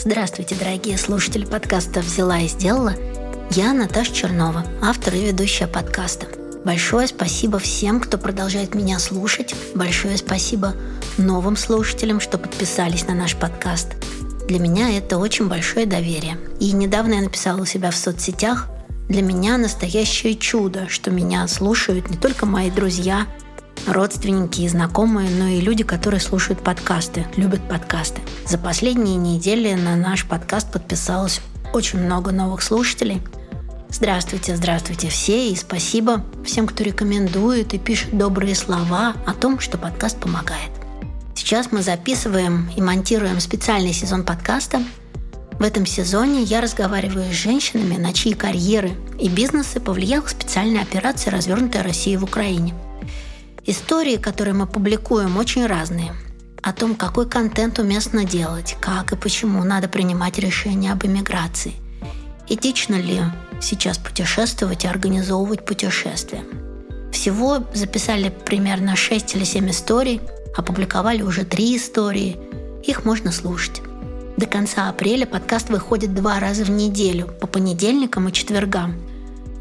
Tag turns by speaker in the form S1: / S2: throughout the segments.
S1: Здравствуйте, дорогие слушатели подкаста «Взяла и сделала». Я Наташа Чернова, автор и ведущая подкаста. Большое спасибо всем, кто продолжает меня слушать. Большое спасибо новым слушателям, что подписались на наш подкаст. Для меня это очень большое доверие. И недавно я написала у себя в соцсетях, для меня настоящее чудо, что меня слушают не только мои друзья, родственники и знакомые, но и люди, которые слушают подкасты, любят подкасты. За последние недели на наш подкаст подписалось очень много новых слушателей. Здравствуйте, здравствуйте все и спасибо всем, кто рекомендует и пишет добрые слова о том, что подкаст помогает. Сейчас мы записываем и монтируем специальный сезон подкаста. В этом сезоне я разговариваю с женщинами, на чьи карьеры и бизнесы повлияла специальная операция, развернутая Россией в Украине – Истории, которые мы публикуем, очень разные. О том, какой контент уместно делать, как и почему надо принимать решения об эмиграции. Этично ли сейчас путешествовать и организовывать путешествия. Всего записали примерно 6 или 7 историй, опубликовали уже 3 истории. Их можно слушать. До конца апреля подкаст выходит два раза в неделю, по понедельникам и четвергам –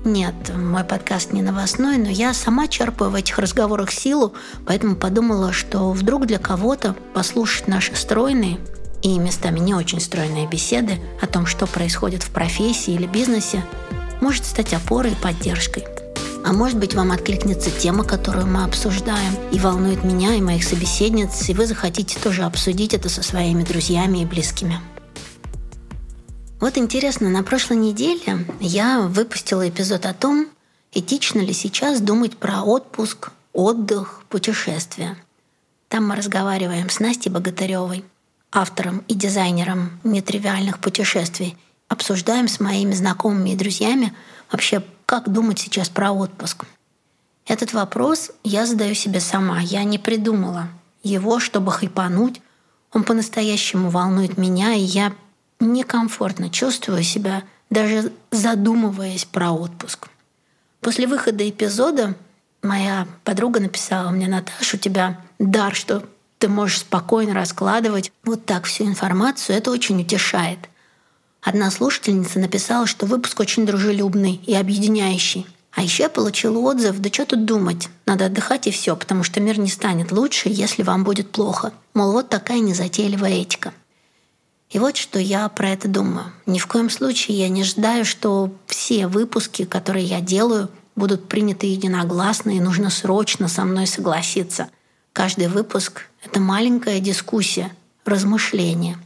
S1: нет, мой подкаст не новостной, но я сама черпаю в этих разговорах силу, поэтому подумала, что вдруг для кого-то послушать наши стройные и местами не очень стройные беседы о том, что происходит в профессии или бизнесе, может стать опорой и поддержкой. А может быть, вам откликнется тема, которую мы обсуждаем, и волнует меня и моих собеседниц, и вы захотите тоже обсудить это со своими друзьями и близкими. Вот интересно, на прошлой неделе я выпустила эпизод о том, этично ли сейчас думать про отпуск, отдых, путешествия. Там мы разговариваем с Настей Богатыревой, автором и дизайнером нетривиальных путешествий. Обсуждаем с моими знакомыми и друзьями вообще, как думать сейчас про отпуск. Этот вопрос я задаю себе сама. Я не придумала его, чтобы хайпануть. Он по-настоящему волнует меня, и я некомфортно чувствую себя, даже задумываясь про отпуск. После выхода эпизода моя подруга написала мне, Наташа, у тебя дар, что ты можешь спокойно раскладывать вот так всю информацию, это очень утешает. Одна слушательница написала, что выпуск очень дружелюбный и объединяющий. А еще я получила отзыв, да что тут думать, надо отдыхать и все, потому что мир не станет лучше, если вам будет плохо. Мол, вот такая незатейливая этика. И вот что я про это думаю. Ни в коем случае я не ждаю, что все выпуски, которые я делаю, будут приняты единогласно, и нужно срочно со мной согласиться. Каждый выпуск — это маленькая дискуссия, размышление.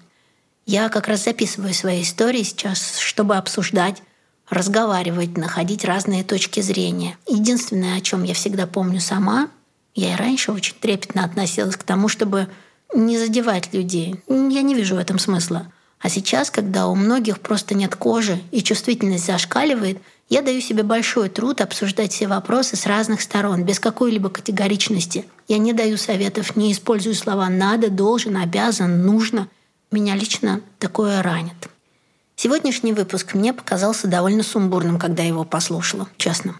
S1: Я как раз записываю свои истории сейчас, чтобы обсуждать, разговаривать, находить разные точки зрения. Единственное, о чем я всегда помню сама, я и раньше очень трепетно относилась к тому, чтобы не задевать людей. Я не вижу в этом смысла. А сейчас, когда у многих просто нет кожи и чувствительность зашкаливает, я даю себе большой труд обсуждать все вопросы с разных сторон, без какой-либо категоричности. Я не даю советов, не использую слова «надо», «должен», «обязан», «нужно». Меня лично такое ранит. Сегодняшний выпуск мне показался довольно сумбурным, когда его послушала, честно.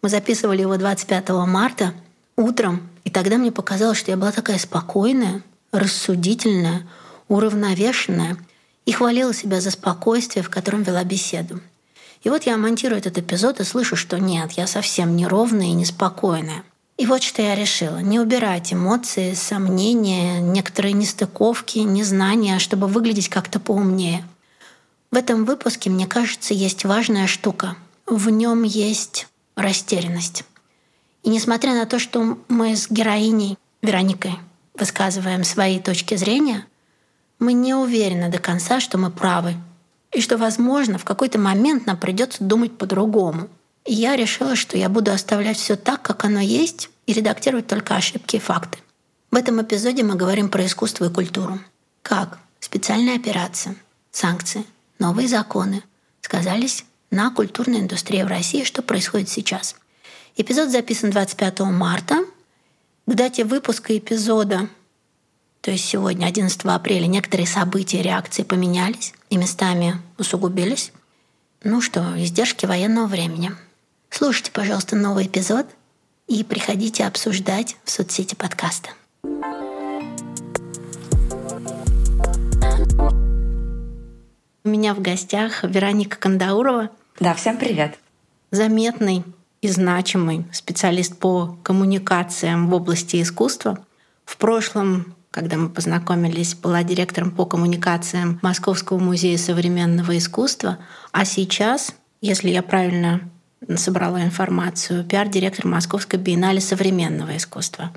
S1: Мы записывали его 25 марта утром, и тогда мне показалось, что я была такая спокойная, рассудительная, уравновешенная и хвалила себя за спокойствие, в котором вела беседу. И вот я монтирую этот эпизод и слышу, что нет, я совсем неровная и неспокойная. И вот что я решила. Не убирать эмоции, сомнения, некоторые нестыковки, незнания, чтобы выглядеть как-то поумнее. В этом выпуске, мне кажется, есть важная штука. В нем есть растерянность. И несмотря на то, что мы с героиней Вероникой высказываем свои точки зрения, мы не уверены до конца, что мы правы, и что, возможно, в какой-то момент нам придется думать по-другому. И я решила, что я буду оставлять все так, как оно есть, и редактировать только ошибки и факты. В этом эпизоде мы говорим про искусство и культуру. Как специальная операция, санкции, новые законы сказались на культурной индустрии в России, что происходит сейчас. Эпизод записан 25 марта, к дате выпуска эпизода, то есть сегодня, 11 апреля, некоторые события реакции поменялись и местами усугубились. Ну что, издержки военного времени. Слушайте, пожалуйста, новый эпизод и приходите обсуждать в соцсети подкаста.. 1 меня в гостях Вероника Кандаурова.
S2: Да, всем привет.
S1: Заметный и значимый специалист по коммуникациям в области искусства. В прошлом, когда мы познакомились, была директором по коммуникациям Московского музея современного искусства, а сейчас, если я правильно собрала информацию, пиар-директор Московской биеннале современного искусства.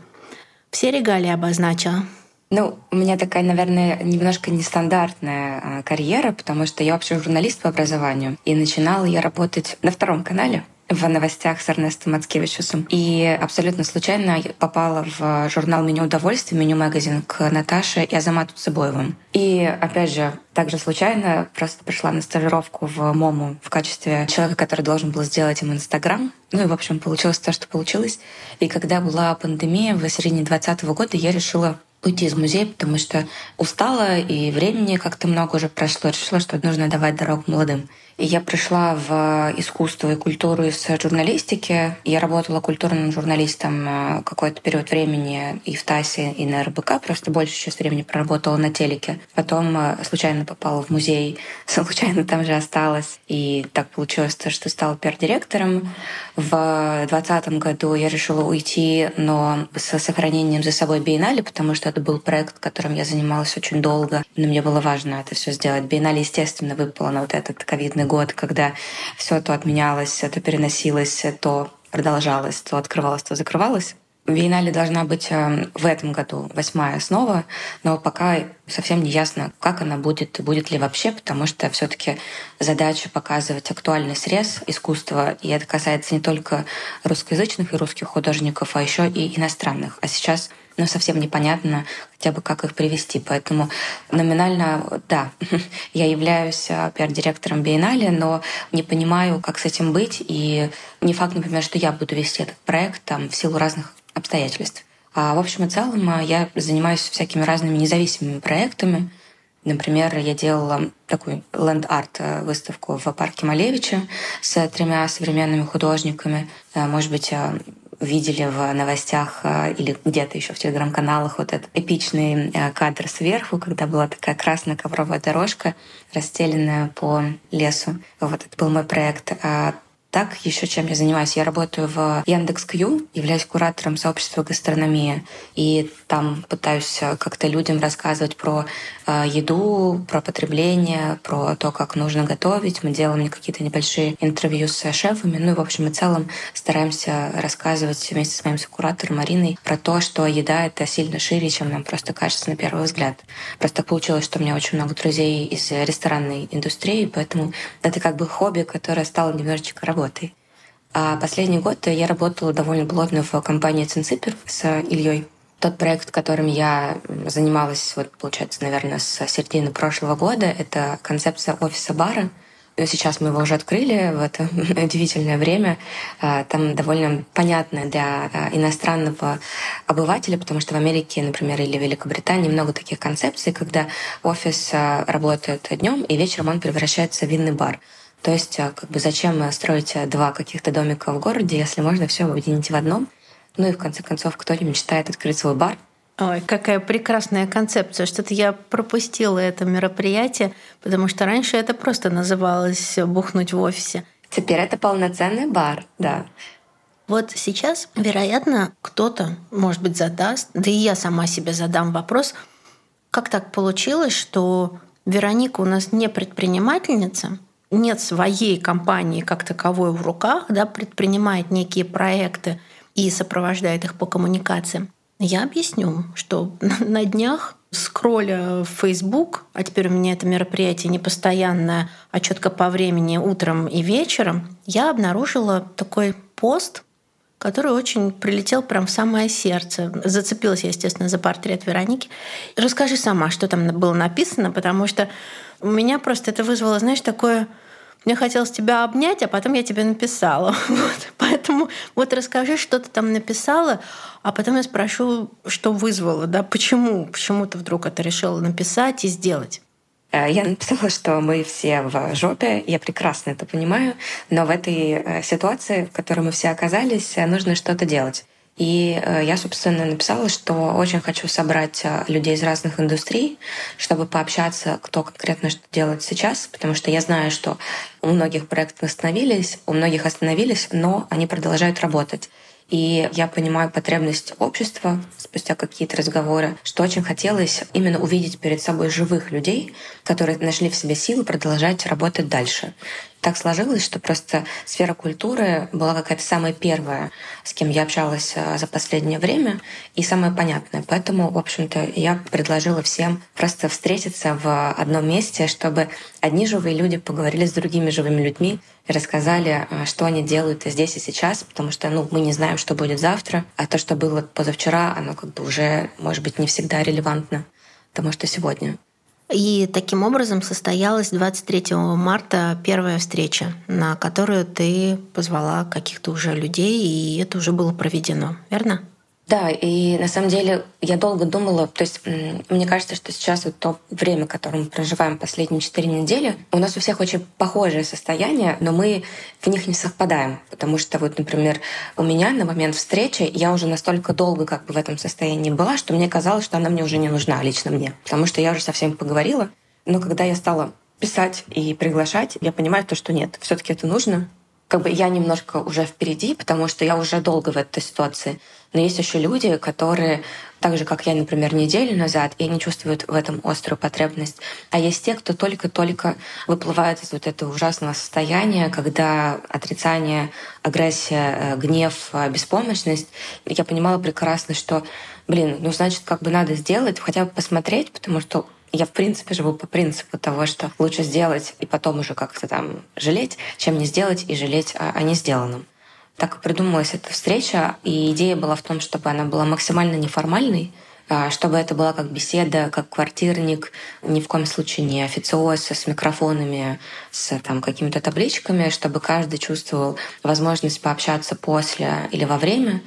S1: Все регалии обозначила.
S2: Ну, у меня такая, наверное, немножко нестандартная а, карьера, потому что я вообще журналист по образованию. И начинала я работать на втором канале в новостях с Эрнестом Мацкевичусом. И абсолютно случайно попала в журнал «Меню удовольствия», «Меню-магазин» к Наташе и Азамату Цыбоевым. И, опять же, также случайно просто пришла на стажировку в МОМУ в качестве человека, который должен был сделать им Инстаграм. Ну и, в общем, получилось то, что получилось. И когда была пандемия в середине 2020 года, я решила уйти из музея, потому что устала, и времени как-то много уже прошло. Решила, что нужно давать дорогу молодым. И я пришла в искусство и культуру из журналистики. Я работала культурным журналистом э, какой-то период времени и в ТАСе, и на РБК. Просто больше часть времени проработала на телеке. Потом э, случайно попала в музей, случайно там же осталась. И так получилось, что стала пиар-директором. В 2020 году я решила уйти, но с сохранением за собой биеннале, потому что это был проект, которым я занималась очень долго. Но мне было важно это все сделать. Биеннале, естественно, выпало на вот этот ковидный год, когда все то отменялось, то переносилось, то продолжалось, то открывалось, то закрывалось. Биеннале должна быть э, в этом году восьмая снова, но пока совсем не ясно, как она будет и будет ли вообще, потому что все таки задача показывать актуальный срез искусства, и это касается не только русскоязычных и русских художников, а еще и иностранных. А сейчас но совсем непонятно хотя бы, как их привести. Поэтому номинально, да, я являюсь а, пиар-директором Биеннале, но не понимаю, как с этим быть. И не факт, например, что я буду вести этот проект там, в силу разных обстоятельств. А в общем и целом а, я занимаюсь всякими разными независимыми проектами. Например, я делала такую ленд-арт э, выставку в парке Малевича с тремя современными художниками. Э, может быть, видели в новостях или где-то еще в телеграм-каналах вот этот эпичный кадр сверху, когда была такая красная ковровая дорожка, расстеленная по лесу. Вот это был мой проект. А так, еще чем я занимаюсь? Я работаю в Яндекс.Кью, являюсь куратором сообщества гастрономия. И там пытаюсь э, как-то людям рассказывать про э, еду, про потребление, про то, как нужно готовить. Мы делаем какие-то небольшие интервью с шефами. Ну и, в общем и целом, стараемся рассказывать вместе с моим куратором Мариной про то, что еда — это сильно шире, чем нам просто кажется на первый взгляд. Просто получилось, что у меня очень много друзей из ресторанной индустрии, поэтому это как бы хобби, которое стало немножечко работой работой. А последний год я работала довольно плотно в компании Цинципер с Ильей. Тот проект, которым я занималась, вот, получается, наверное, с середины прошлого года, это концепция офиса-бара. Сейчас мы его уже открыли в это удивительное время. А, там довольно понятно для а, иностранного обывателя, потому что в Америке, например, или в Великобритании много таких концепций, когда офис а, работает днем, и вечером он превращается в винный бар. То есть а, как бы зачем строить а, два каких-то домика в городе, если можно все объединить в одном? Ну и в конце концов, кто-нибудь мечтает открыть свой бар,
S1: Ой, какая прекрасная концепция. Что-то я пропустила это мероприятие, потому что раньше это просто называлось «бухнуть в офисе».
S2: Теперь это полноценный бар, да.
S1: Вот сейчас, вероятно, кто-то, может быть, задаст, да и я сама себе задам вопрос, как так получилось, что Вероника у нас не предпринимательница, нет своей компании как таковой в руках, да, предпринимает некие проекты и сопровождает их по коммуникациям. Я объясню, что на днях скролля в Facebook, а теперь у меня это мероприятие не постоянное, а четко по времени утром и вечером, я обнаружила такой пост, который очень прилетел прям в самое сердце. Зацепилась я, естественно, за портрет Вероники. Расскажи сама, что там было написано, потому что у меня просто это вызвало, знаешь, такое мне хотелось тебя обнять, а потом я тебе написала. Вот. Поэтому вот расскажи, что ты там написала, а потом я спрошу, что вызвало, да, почему, почему ты вдруг это решила написать и сделать.
S2: Э, я написала, что мы все в жопе, я прекрасно это понимаю, но в этой э, ситуации, в которой мы все оказались, нужно что-то делать. И э, я, собственно, написала, что очень хочу собрать э, людей из разных индустрий, чтобы пообщаться, кто конкретно что делает сейчас, потому что я знаю, что у многих проектов остановились, у многих остановились, но они продолжают работать. И я понимаю потребность общества спустя какие-то разговоры, что очень хотелось именно увидеть перед собой живых людей, которые нашли в себе силы продолжать работать дальше. Так сложилось, что просто сфера культуры была какая-то самая первая, с кем я общалась э, за последнее время, и самая понятная. Поэтому, в общем-то, я предложила всем просто встретиться в одном месте, чтобы одни живые люди поговорили с другими живыми людьми, и рассказали, э, что они делают здесь и сейчас, потому что ну, мы не знаем, что будет завтра, а то, что было позавчера, оно как бы уже, может быть, не всегда релевантно тому, что сегодня.
S1: И таким образом состоялась 23 марта первая встреча, на которую ты позвала каких-то уже людей, и это уже было проведено, верно?
S2: Да, и на самом деле я долго думала, то есть мне кажется, что сейчас вот то время, которое мы проживаем последние четыре недели, у нас у всех очень похожее состояние, но мы в них не совпадаем, потому что вот, например, у меня на момент встречи я уже настолько долго как бы в этом состоянии была, что мне казалось, что она мне уже не нужна лично мне, потому что я уже со всеми поговорила, но когда я стала писать и приглашать, я понимаю то, что нет, все таки это нужно, как бы я немножко уже впереди, потому что я уже долго в этой ситуации. Но есть еще люди, которые, так же как я, например, неделю назад, и они чувствуют в этом острую потребность. А есть те, кто только-только выплывает из вот этого ужасного состояния, когда отрицание, агрессия, э, гнев, э, беспомощность. Я понимала прекрасно, что, блин, ну значит, как бы надо сделать, хотя бы посмотреть, потому что я, в принципе, живу по принципу того, что лучше сделать и потом уже как-то там жалеть, чем не сделать и жалеть о, о не сделанном. Так и придумалась эта встреча, и идея была в том, чтобы она была максимально неформальной, а, чтобы это была как беседа, как квартирник, ни в коем случае не официоз с микрофонами, с там, какими-то табличками, чтобы каждый чувствовал возможность пообщаться после или во время.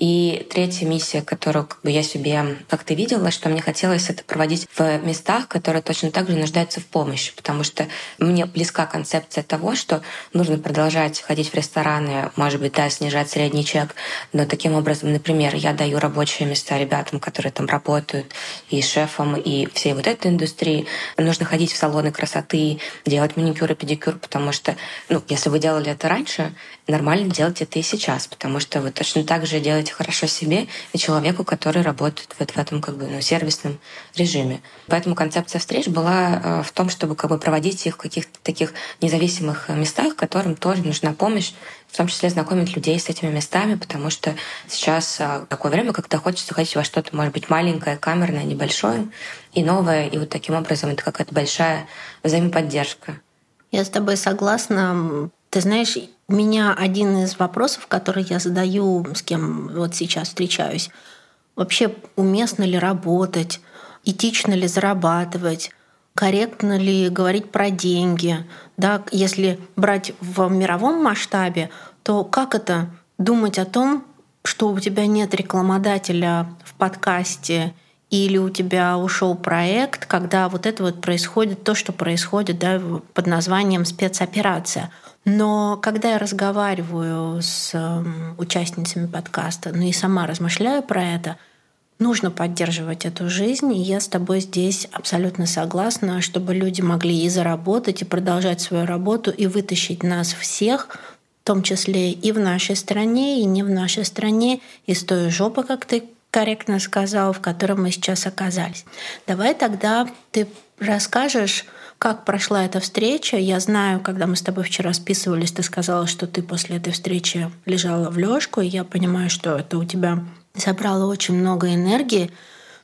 S2: И третья миссия, которую как бы, я себе как-то видела, что мне хотелось это проводить в местах, которые точно так же нуждаются в помощи, потому что мне близка концепция того, что нужно продолжать ходить в рестораны, может быть, да, снижать средний чек, но таким образом, например, я даю рабочие места ребятам, которые там работают, и шефам, и всей вот этой индустрии. Нужно ходить в салоны красоты, делать маникюр и педикюр, потому что, ну, если вы делали это раньше, нормально делать это и сейчас, потому что вы точно так же делаете хорошо себе и человеку, который работает вот в этом как бы ну, сервисном режиме. Поэтому концепция встреч была э, в том, чтобы как бы проводить их в каких-то таких независимых местах, которым тоже нужна помощь, в том числе знакомить людей с этими местами, потому что сейчас э, такое время, когда хочется ходить во что-то, может быть, маленькое, камерное, небольшое и новое, и вот таким образом это какая-то большая взаимоподдержка.
S1: Я с тобой согласна. Ты знаешь, у меня один из вопросов, который я задаю, с кем вот сейчас встречаюсь, вообще уместно ли работать, этично ли зарабатывать, корректно ли говорить про деньги. Да, если брать в мировом масштабе, то как это думать о том, что у тебя нет рекламодателя в подкасте или у тебя ушел проект, когда вот это вот происходит то, что происходит да, под названием спецоперация — но когда я разговариваю с эм, участницами подкаста, ну и сама размышляю про это, нужно поддерживать эту жизнь, и я с тобой здесь абсолютно согласна, чтобы люди могли и заработать, и продолжать свою работу, и вытащить нас всех, в том числе и в нашей стране, и не в нашей стране, из той жопы, как ты корректно сказал, в которой мы сейчас оказались. Давай тогда ты расскажешь, как прошла эта встреча. Я знаю, когда мы с тобой вчера списывались, ты сказала, что ты после этой встречи лежала в лёжку, и я понимаю, что это у тебя забрало очень много энергии.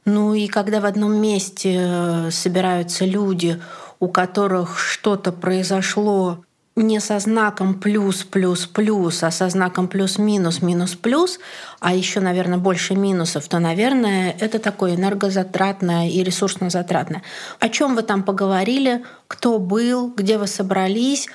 S1: Ну и когда в одном месте э, собираются люди, у которых что-то произошло не со знаком плюс, плюс, плюс, а со знаком плюс, минус, минус, плюс, а еще, наверное, больше минусов, то, наверное, это такое энергозатратное и ресурсно затратное. О чем вы там поговорили, кто был, где вы собрались?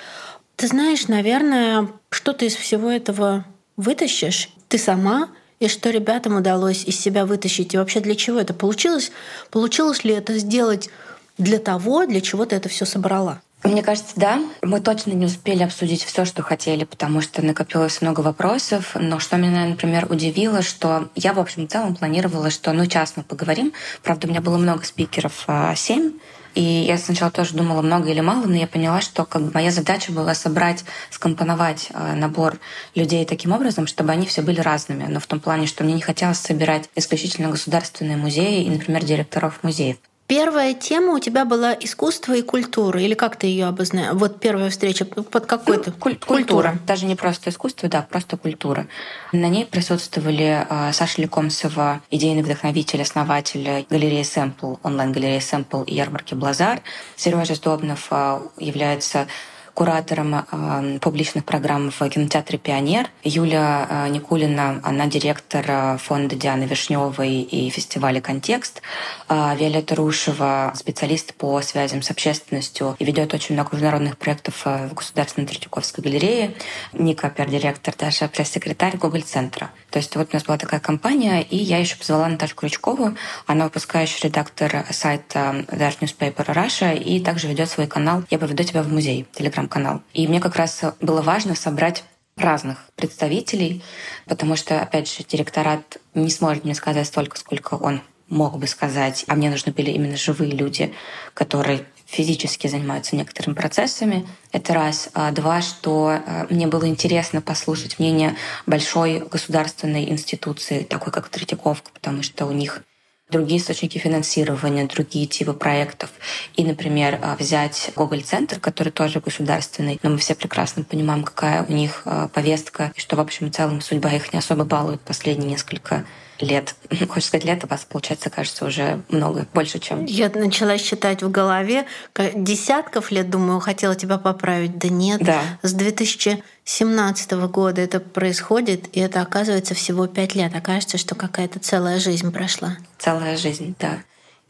S1: Ты знаешь, наверное, что ты из всего этого вытащишь? Ты сама и что ребятам удалось из себя вытащить, и вообще для чего это получилось? Получилось ли это сделать для того, для чего ты это все собрала?
S2: Мне кажется, да. Мы точно не успели обсудить все, что хотели, потому что накопилось много вопросов. Но что меня, например, удивило, что я, в общем, в целом планировала, что ну час мы поговорим. Правда, у меня было много спикеров, а, семь. И я сначала тоже думала, много или мало, но я поняла, что как бы, моя задача была собрать, скомпоновать э, набор людей таким образом, чтобы они все были разными. Но в том плане, что мне не хотелось собирать исключительно государственные музеи и, например, директоров музеев.
S1: Первая тема у тебя была искусство и культура, или как ты ее обозначил? Вот первая встреча под какой-то
S2: ну, куль- культура. культура. Даже не просто искусство, да, просто культура. На ней присутствовали э, Саша Лекомцева, идейный вдохновитель, основатель галереи Сэмпл, онлайн-галереи Сэмпл и ярмарки Блазар. Сережа Сдобнов э, является куратором э, публичных программ в кинотеатре «Пионер». Юля э, Никулина, она директор э, фонда Дианы Вишневой и фестиваля «Контекст». Виолетта Рушева, специалист по связям с общественностью и ведет очень много международных проектов в Государственной Третьяковской галерее. Ника, пиар-директор, Даша, пресс-секретарь Google-центра. То есть вот у нас была такая компания, и я еще позвала Наташу Крючкову. Она выпускающий редактор сайта Art Newspaper Russia и также ведет свой канал «Я поведу тебя в музей», телеграм-канал. И мне как раз было важно собрать разных представителей, потому что, опять же, директорат не сможет мне сказать столько, сколько он мог бы сказать, а мне нужны были именно живые люди, которые физически занимаются некоторыми процессами. Это раз. А два, что э, мне было интересно послушать мнение большой государственной институции, такой как Третьяковка, потому что у них другие источники финансирования, другие типы проектов. И, например, э, взять Гоголь-центр, который тоже государственный, но мы все прекрасно понимаем, какая у них э, повестка, и что, в общем и целом, судьба их не особо балует последние несколько лет. Хочешь сказать, лет у вас, получается, кажется, уже много, больше, чем...
S1: Я начала считать в голове десятков лет, думаю, хотела тебя поправить. Да нет,
S2: да.
S1: с 2017 года это происходит, и это оказывается всего пять лет. Окажется, что какая-то целая жизнь прошла.
S2: Целая жизнь, да.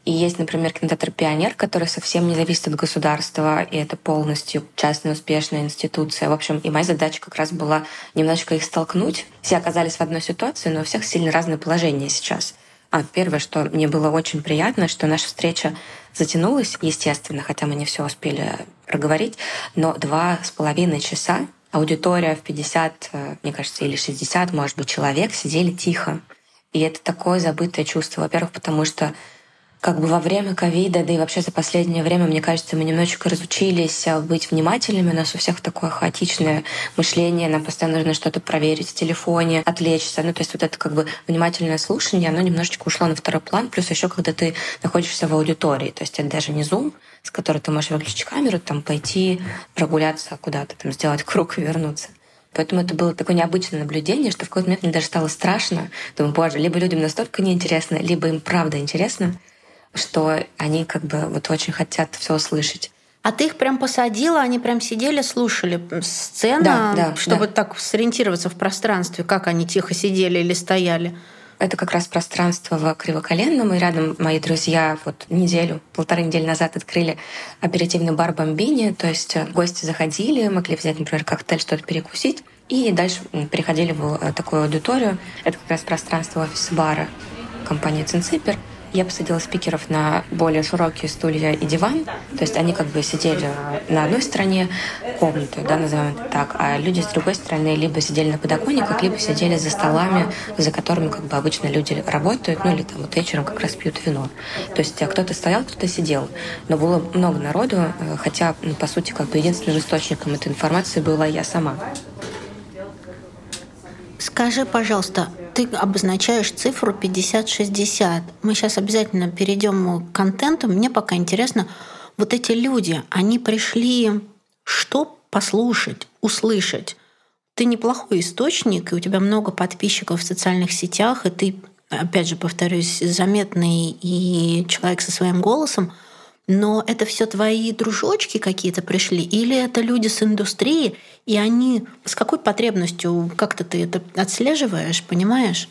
S2: И есть, например, кинотеатр «Пионер», который совсем не зависит от государства, и это полностью частная успешная институция. В общем, и моя задача как раз была немножечко их столкнуть. Все оказались в одной ситуации, но у всех сильно разное положение сейчас. А первое, что мне было очень приятно, что наша встреча затянулась, естественно, хотя мы не все успели проговорить, но два с половиной часа аудитория в 50, э, мне кажется, или 60, может быть, человек сидели тихо. И это такое забытое чувство. Во-первых, потому что как бы во время ковида, да и вообще за последнее время, мне кажется, мы немножечко разучились а, быть внимательными. У нас у всех такое хаотичное мышление, нам постоянно нужно что-то проверить в телефоне, отвлечься. Ну, то есть вот это как бы внимательное слушание, оно немножечко ушло на второй план. Плюс еще когда ты находишься в аудитории, то есть это даже не Zoom, с которой ты можешь выключить камеру, там пойти прогуляться куда-то, там сделать круг и вернуться. Поэтому это было такое необычное наблюдение, что в какой-то момент мне даже стало страшно. Думаю, боже, либо людям настолько неинтересно, либо им правда интересно что они как бы вот очень хотят все услышать.
S1: А ты их прям посадила, они прям сидели, слушали сцену,
S2: да, да,
S1: чтобы
S2: да.
S1: так сориентироваться в пространстве, как они тихо сидели или стояли.
S2: Это как раз пространство в Кривоколенном, и рядом мои друзья вот неделю, полторы недели назад открыли оперативный бар «Бомбини», то есть э, гости заходили, могли взять, например, коктейль, что-то перекусить, и дальше переходили в э, такую аудиторию. Это как раз пространство офис-бара компании «Цинципер», я посадила спикеров на более широкие стулья и диван. То есть они как бы сидели на одной стороне комнаты, да, назовем это так, а люди с другой стороны либо сидели на подоконниках, либо сидели за столами, за которыми как бы обычно люди работают, ну или там вот вечером как раз пьют вино. То есть а кто-то стоял, кто-то сидел. Но было много народу, э, хотя, ну, по сути, как бы единственным источником этой информации была я сама.
S1: Скажи, пожалуйста, ты обозначаешь цифру 50-60. Мы сейчас обязательно перейдем к контенту. Мне пока интересно, вот эти люди, они пришли что послушать, услышать? Ты неплохой источник, и у тебя много подписчиков в социальных сетях, и ты, опять же, повторюсь, заметный и человек со своим голосом. Но это все твои дружочки какие-то пришли, или это люди с индустрии, и они с какой потребностью как-то ты это отслеживаешь, понимаешь?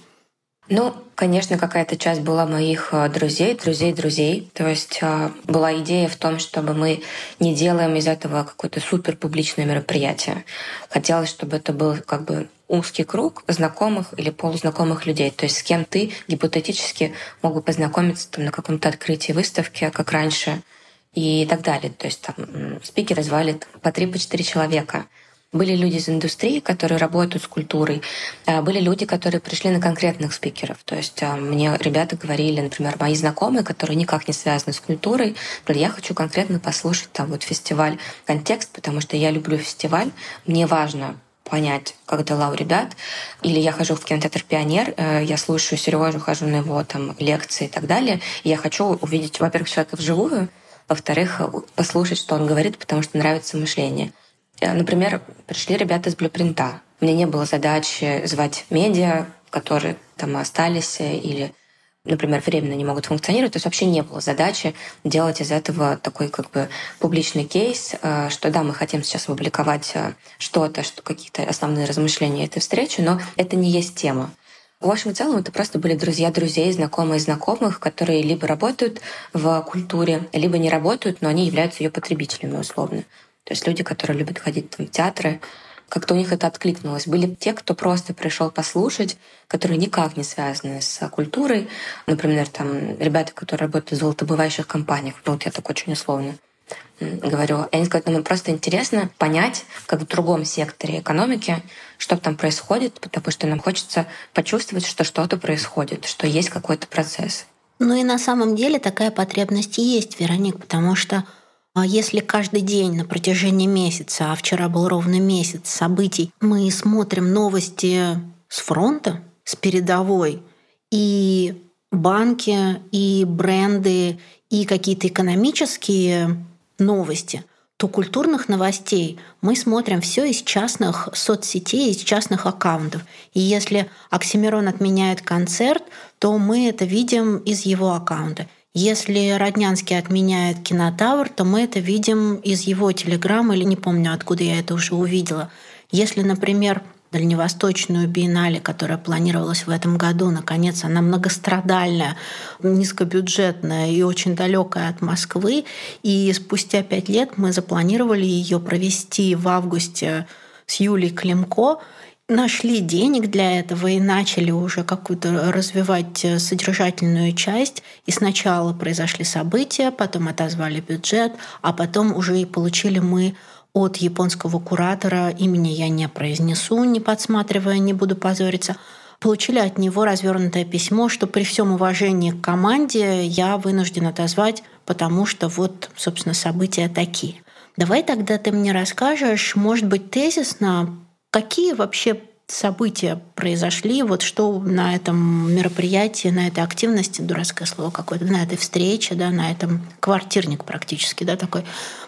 S2: Ну, конечно, какая-то часть была моих э, друзей, друзей, друзей. То есть э, была идея в том, чтобы мы не делаем из этого какое-то супер публичное мероприятие. Хотелось, чтобы это был как бы узкий круг знакомых или полузнакомых людей. То есть с кем ты гипотетически мог бы познакомиться там, на каком-то открытии выставки, как раньше, и так далее. То есть там спикеры звали по три, по четыре человека. Были люди из индустрии, которые работают с культурой. А были люди, которые пришли на конкретных спикеров. То есть а, мне ребята говорили, например, мои знакомые, которые никак не связаны с культурой, говорят, я хочу конкретно послушать там вот фестиваль контекст, потому что я люблю фестиваль. Мне важно понять, как дела у ребят. Или я хожу в кинотеатр «Пионер», э, я слушаю Сережу, хожу на его там лекции и так далее. И я хочу увидеть, во-первых, человека вживую, во-вторых, послушать, что он говорит, потому что нравится мышление. Э, например, пришли ребята из Блюпринта. У меня не было задачи звать медиа, которые там остались э, или например, временно не могут функционировать. То есть вообще не было задачи делать из этого такой как бы публичный кейс, э, что да, мы хотим сейчас опубликовать что-то, что какие-то основные размышления этой встречи, но это не есть тема. В общем и целом это просто были друзья друзей, знакомые знакомых, которые либо работают в культуре, либо не работают, но они являются ее потребителями условно. То есть люди, которые любят ходить там, в театры, как-то у них это откликнулось. Были те, кто просто пришел послушать, которые никак не связаны с культурой. Например, там ребята, которые работают в золотобывающих компаниях. Ну, вот я так очень условно говорю. И они сказали, нам просто интересно понять, как в другом секторе экономики, что там происходит, потому что нам хочется почувствовать, что что-то происходит, что есть какой-то процесс.
S1: Ну и на самом деле такая потребность есть, Вероник, потому что если каждый день на протяжении месяца, а вчера был ровно месяц событий, мы смотрим новости с фронта, с передовой, и банки, и бренды, и какие-то экономические новости, то культурных новостей мы смотрим все из частных соцсетей, из частных аккаунтов. И если Оксимирон отменяет концерт, то мы это видим из его аккаунта. Если Роднянский отменяет кинотавр, то мы это видим из его телеграммы, или не помню, откуда я это уже увидела. Если, например, Дальневосточную биеннале, которая планировалась в этом году. Наконец, она многострадальная, низкобюджетная и очень далекая от Москвы. И спустя пять лет мы запланировали ее провести в августе с Юлей Климко нашли денег для этого и начали уже какую-то развивать э, содержательную часть. И сначала произошли события, потом отозвали бюджет, а потом уже и получили мы от японского куратора, имени я не произнесу, не подсматривая, не буду позориться, получили от него развернутое письмо, что при всем уважении к команде я вынужден отозвать, потому что вот, собственно, события такие. Давай тогда ты мне расскажешь, может быть, тезисно, Какие вообще события произошли, вот что на этом мероприятии, на этой активности, дурацкое слово какое-то, на этой встрече, да, на этом квартирник практически, да, такой.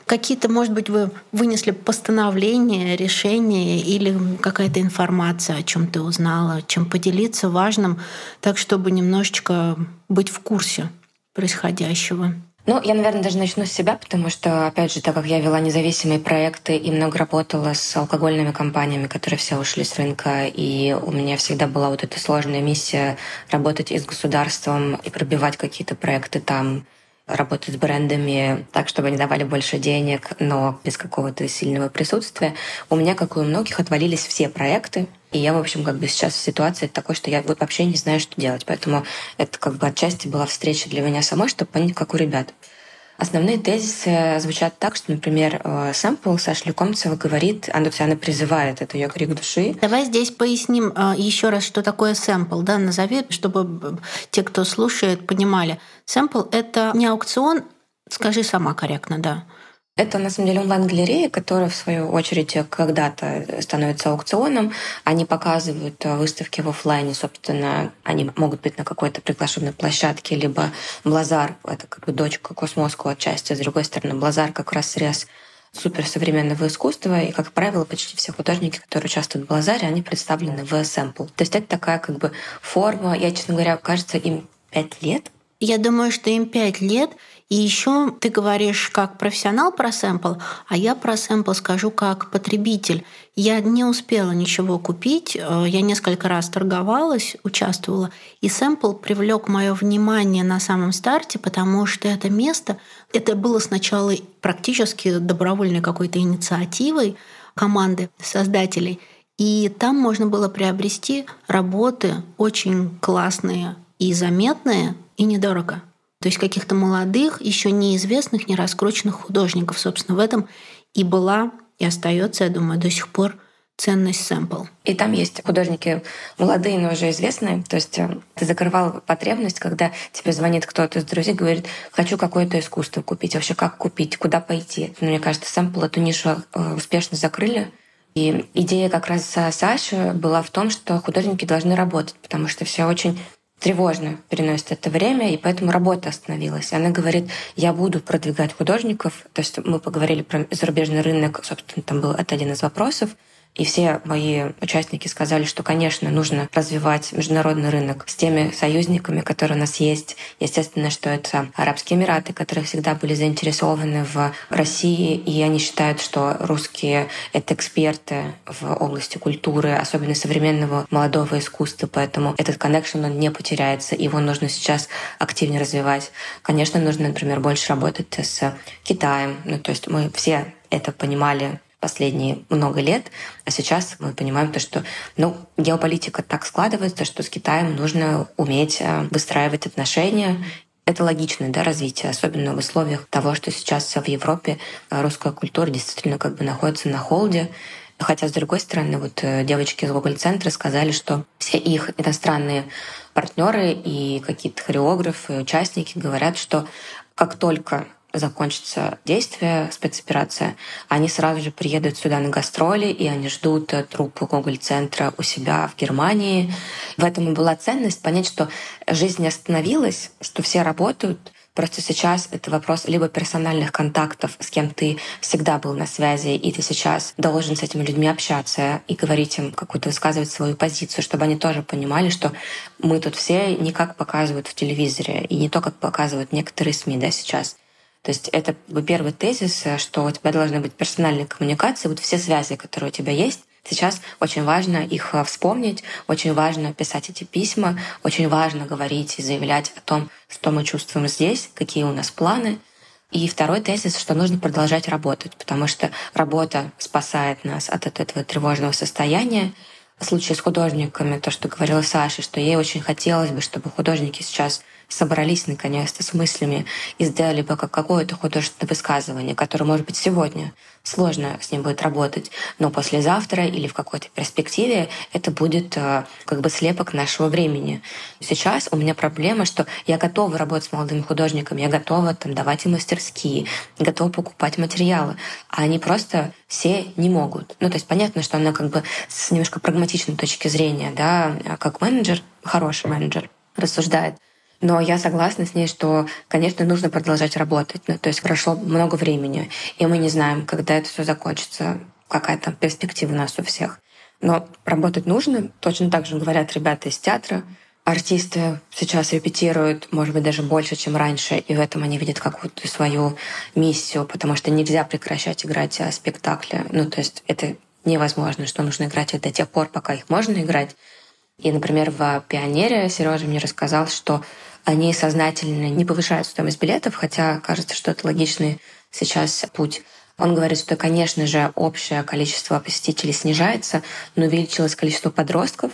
S1: Какие-то, может быть, вы вынесли постановление, решение или какая-то информация, о чем ты узнала, чем поделиться важным, так чтобы немножечко быть в курсе происходящего.
S2: Ну, я, наверное, даже начну с себя, потому что, опять же, так как я вела независимые проекты и много работала с алкогольными компаниями, которые все ушли с рынка, и у меня всегда была вот эта сложная миссия работать и с государством, и пробивать какие-то проекты там, работать с брендами так, чтобы они давали больше денег, но без какого-то сильного присутствия. У меня, как и у многих, отвалились все проекты, и я, в общем, как бы сейчас в ситуации такой, что я вообще не знаю, что делать. Поэтому это как бы отчасти была встреча для меня самой, чтобы понять, как у ребят. Основные тезисы звучат так, что, например, э, сэмпл Саша Лекомцева говорит, она, она призывает, это ее крик души.
S1: Давай здесь поясним э, еще раз, что такое сэмпл, да, назови, чтобы те, кто слушает, понимали. Сэмпл — это не аукцион, скажи сама корректно, да.
S2: Это на самом деле онлайн-галерея, которая в свою очередь когда-то становится аукционом. Они показывают э, выставки в офлайне, собственно, они могут быть на какой-то приглашенной площадке, либо Блазар, это как бы дочка Космоску отчасти, с другой стороны, Блазар как раз срез суперсовременного искусства, и, как правило, почти все художники, которые участвуют в Блазаре, они представлены в сэмпл. То есть это такая как бы форма, я, честно говоря, кажется, им пять лет.
S1: Я думаю, что им пять лет — и еще ты говоришь как профессионал про сэмпл, а я про сэмпл скажу как потребитель. Я не успела ничего купить, э, я несколько раз торговалась, участвовала, и сэмпл привлек мое внимание на самом старте, потому что это место, это было сначала практически добровольной какой-то инициативой команды создателей, и там можно было приобрести работы очень классные и заметные, и недорого. То есть каких-то молодых, еще неизвестных, не раскрученных художников. Собственно, в этом и была, и остается, я думаю, до сих пор ценность сэмпл.
S2: И там есть художники молодые, но уже известные. То есть э, ты закрывал потребность, когда тебе звонит кто-то из друзей, говорит, хочу какое-то искусство купить. Вообще, как купить, куда пойти? Но мне кажется, сэмпл эту нишу э, успешно закрыли. И идея как раз Саши была в том, что художники должны работать, потому что все очень тревожно переносит это время, и поэтому работа остановилась. Она говорит, я буду продвигать художников. То есть мы поговорили про зарубежный рынок, собственно, там был это один из вопросов. И все мои участники сказали, что, конечно, нужно развивать международный рынок с теми союзниками, которые у нас есть. Естественно, что это Арабские Эмираты, которые всегда были заинтересованы в России, и они считают, что русские — это эксперты в области культуры, особенно современного молодого искусства, поэтому этот коннекшн, он не потеряется, его нужно сейчас активнее развивать. Конечно, нужно, например, больше работать с Китаем. Ну, то есть мы все это понимали последние много лет, а сейчас мы понимаем то, что ну, геополитика так складывается, что с Китаем нужно уметь э, выстраивать отношения, это логичное да, развитие, особенно в условиях того, что сейчас в Европе э, русская культура действительно как бы находится на холде. Хотя, с другой стороны, вот э, девочки из Google-центра сказали, что все их иностранные партнеры и какие-то хореографы, участники говорят, что как только закончится действие, спецоперация, они сразу же приедут сюда на гастроли, и они ждут э, труппу Гоголь-центра у себя в Германии. В этом и была ценность понять, что жизнь не остановилась, что все работают, Просто сейчас это вопрос либо персональных контактов, с кем ты всегда был на связи, и ты сейчас должен с этими людьми общаться и говорить им, какую-то высказывать свою позицию, чтобы они тоже понимали, что мы тут все не как показывают в телевизоре, и не то, как показывают некоторые СМИ да, сейчас. То есть это первый тезис, э, что у тебя должны быть персональные коммуникации, вот все связи, которые у тебя есть. Сейчас очень важно их э, вспомнить, очень важно писать эти письма, очень важно говорить и заявлять о том, что мы чувствуем здесь, какие у нас планы. И второй тезис, что нужно продолжать работать, потому что работа спасает нас от этого тревожного состояния. В случае с художниками, то, что говорила Саша, что ей очень хотелось бы, чтобы художники сейчас собрались наконец-то с мыслями и сделали бы как какое-то художественное высказывание, которое, может быть, сегодня сложно с ним будет работать, но послезавтра или в какой-то перспективе это будет э, как бы слепок нашего времени. Сейчас у меня проблема, что я готова работать с молодыми художниками, я готова там давать им мастерские, готова покупать материалы, а они просто все не могут. Ну, то есть понятно, что она как бы с немножко прагматичной точки зрения, да, как менеджер, хороший менеджер, рассуждает, но я согласна с ней, что, конечно, нужно продолжать работать. Ну, то есть прошло много времени, и мы не знаем, когда это все закончится, какая там перспектива у нас у всех. Но работать нужно. Точно так же говорят ребята из театра. Артисты сейчас репетируют, может быть, даже больше, чем раньше, и в этом они видят какую-то свою миссию, потому что нельзя прекращать играть спектакли. Ну, то есть это невозможно, что нужно играть до тех пор, пока их можно играть. И, например, в «Пионере» Сережа мне рассказал, что они сознательно не повышают стоимость билетов, хотя кажется, что это логичный сейчас путь. Он говорит, что, конечно же, общее количество посетителей снижается, но увеличилось количество подростков,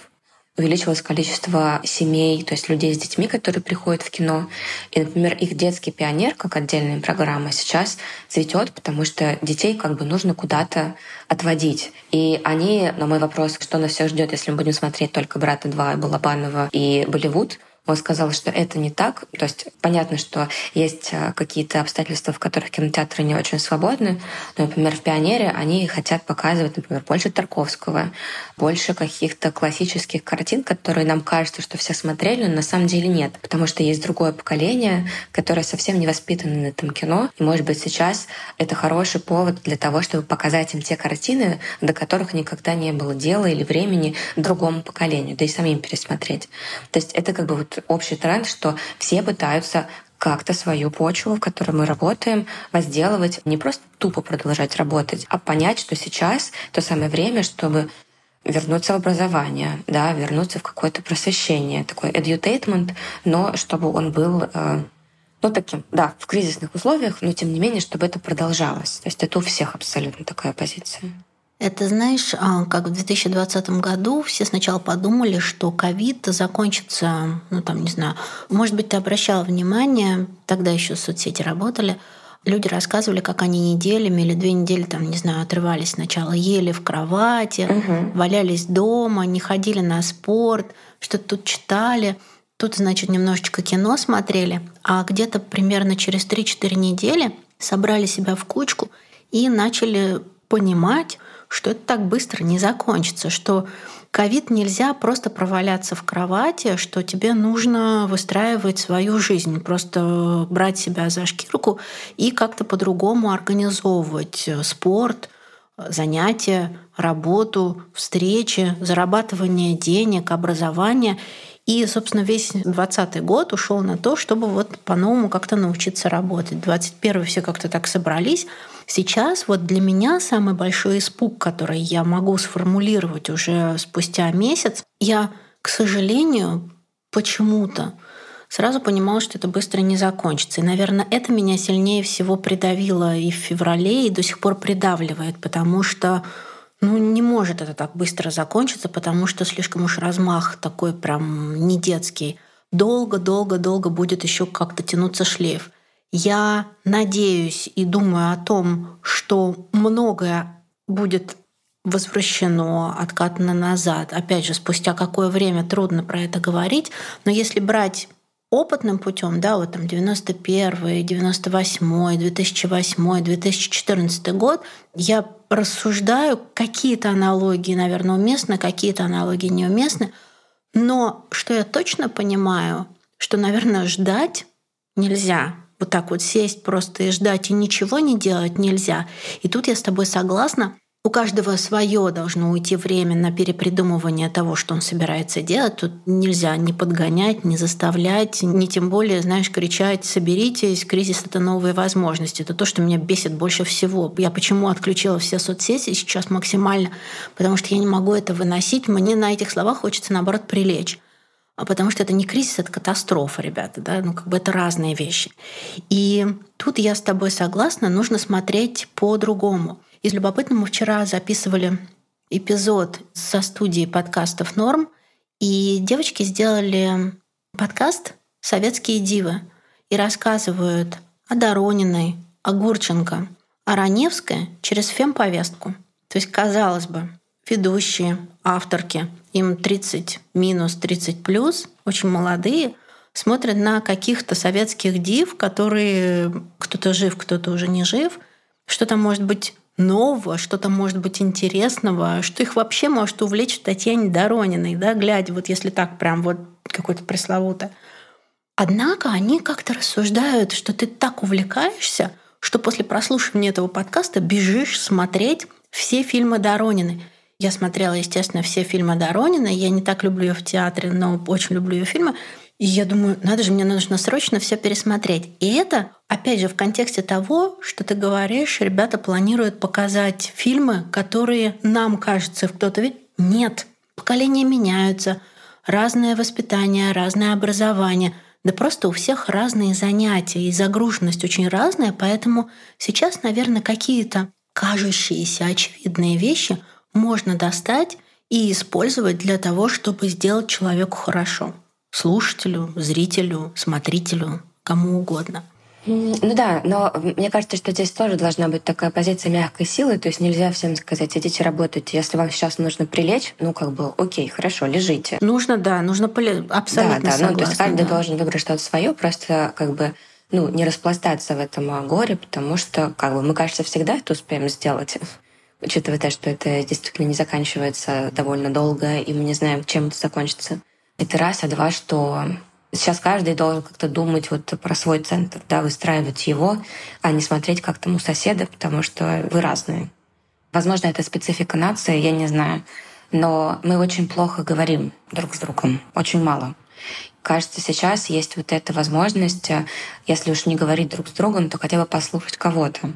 S2: увеличилось количество семей, то есть людей с детьми, которые приходят в кино. И, например, их детский пионер, как отдельная программа, сейчас цветет, потому что детей как бы нужно куда-то отводить. И они, на мой вопрос, что нас всех ждет, если мы будем смотреть только «Брата 2», Балабанова и Болливуд, он сказал, что это не так. То есть понятно, что есть э, какие-то обстоятельства, в которых кинотеатры не очень свободны. Но, например, в «Пионере» они хотят показывать, например, больше Тарковского, больше каких-то классических картин, которые нам кажется, что все смотрели, но на самом деле нет. Потому что есть другое поколение, которое совсем не воспитано на этом кино. И, может быть, сейчас это хороший повод для того, чтобы показать им те картины, до которых никогда не было дела или времени другому поколению, да и самим пересмотреть. То есть это как бы вот общий тренд, что все пытаются как-то свою почву, в которой мы работаем, возделывать, не просто тупо продолжать работать, а понять, что сейчас то самое время, чтобы вернуться в образование, да, вернуться в какое-то просвещение, такой edutainment, но чтобы он был э, ну, таким, да, в кризисных условиях, но тем не менее, чтобы это продолжалось. То есть это у всех абсолютно такая позиция.
S1: Это, знаешь, а, как в 2020 году все сначала подумали, что ковид закончится, ну там, не знаю, может быть, ты обращала внимание, тогда еще соцсети работали, люди рассказывали, как они неделями или две недели, там, не знаю, отрывались сначала, ели в кровати, угу. валялись дома, не ходили на спорт, что-то тут читали. Тут, значит, немножечко кино смотрели, а где-то примерно через 3-4 недели собрали себя в кучку и начали понимать, что это так быстро не закончится, что ковид нельзя просто проваляться в кровати, что тебе нужно выстраивать свою жизнь, просто брать себя за шкирку и как-то по-другому организовывать спорт, занятия, работу, встречи, зарабатывание денег, образование. И, собственно, весь 2020 год ушел на то, чтобы вот по-новому как-то научиться работать. 21 все как-то так собрались. Сейчас вот для меня самый большой испуг, который я могу сформулировать уже спустя месяц, я, к сожалению, почему-то сразу понимала, что это быстро не закончится. И, наверное, это меня сильнее всего придавило и в феврале, и до сих пор придавливает, потому что ну, не может это так быстро закончиться, потому что слишком уж размах такой прям не детский. Долго-долго-долго будет еще как-то тянуться шлейф. Я надеюсь и думаю о том, что многое будет возвращено, откатано назад. Опять же, спустя какое время трудно про это говорить, но если брать опытным путем, да, вот там 91, 98, 2008, 2014 год, я рассуждаю, какие-то аналогии, наверное, уместны, какие-то аналогии неуместны, но что я точно понимаю, что, наверное, ждать нельзя. Вот так вот сесть просто и ждать и ничего не делать нельзя. И тут я с тобой согласна, у каждого свое должно уйти время на перепридумывание того, что он собирается делать. Тут нельзя ни подгонять, ни заставлять, ни тем более, знаешь, кричать «соберитесь, кризис — это новые возможности». Это то, что меня бесит больше всего. Я почему отключила все соцсети сейчас максимально? Потому что я не могу это выносить. Мне на этих словах хочется, наоборот, прилечь а потому что это не кризис, это катастрофа, ребята, да, ну как бы это разные вещи. И тут я с тобой согласна, нужно смотреть по-другому. Из любопытного мы вчера записывали эпизод со студии подкастов «Норм», и девочки сделали подкаст «Советские дивы» и рассказывают о Дорониной, о Гурченко, о Раневской через фемповестку. То есть, казалось бы, ведущие, авторки, им 30 минус, 30 плюс, очень молодые, смотрят на каких-то советских див, которые кто-то жив, кто-то уже не жив, что там может быть нового, что-то может быть интересного, что их вообще может увлечь в Татьяне Дорониной, да, глядя, вот если так прям вот какой-то пресловуто. Однако они как-то рассуждают, что ты так увлекаешься, что после прослушивания этого подкаста бежишь смотреть все фильмы Доронины. Я смотрела, естественно, все фильмы Доронина. Я не так люблю ее в театре, но очень люблю ее фильмы. И я думаю, надо же, мне нужно срочно все пересмотреть. И это, опять же, в контексте того, что ты говоришь, ребята планируют показать фильмы, которые нам кажется, кто-то ведь нет. Поколения меняются, разное воспитание, разное образование. Да просто у всех разные занятия, и загруженность очень разная, поэтому сейчас, наверное, какие-то кажущиеся очевидные вещи можно достать и использовать для того, чтобы сделать человеку хорошо слушателю, зрителю, смотрителю, кому угодно.
S2: Ну да, но мне кажется, что здесь тоже должна быть такая позиция мягкой силы, то есть нельзя всем сказать, идите работайте, если вам сейчас нужно прилечь, ну как бы, окей, хорошо, лежите.
S1: Нужно, да, нужно поле... абсолютно
S2: Да, да,
S1: согласна,
S2: ну то есть каждый
S1: да.
S2: должен выбрать что-то свое, просто как бы ну, не распластаться в этом горе, потому что, как бы, мы, кажется, всегда это успеем сделать учитывая то, что это действительно не заканчивается довольно долго, и мы не знаем, чем это закончится. Это раз, а два, что сейчас каждый должен как-то думать вот про свой центр, да, выстраивать его, а не смотреть как там у соседа, потому что вы разные. Возможно, это специфика нации, я не знаю. Но мы очень плохо говорим друг с другом, очень мало. Кажется, сейчас есть вот эта возможность, э, если уж не говорить друг с другом, то хотя бы послушать кого-то.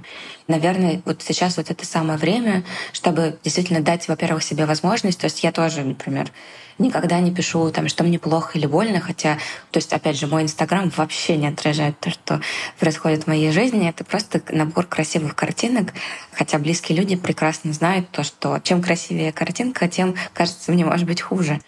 S2: Наверное, вот сейчас вот это самое время, чтобы действительно дать, во-первых, себе возможность. То есть я тоже, например, никогда не пишу, там, что мне плохо или больно, хотя, то есть, опять же, мой Инстаграм вообще не отражает то, что происходит в моей жизни. Это просто набор красивых картинок, хотя близкие люди прекрасно знают то, что чем красивее картинка, тем, кажется, мне может быть хуже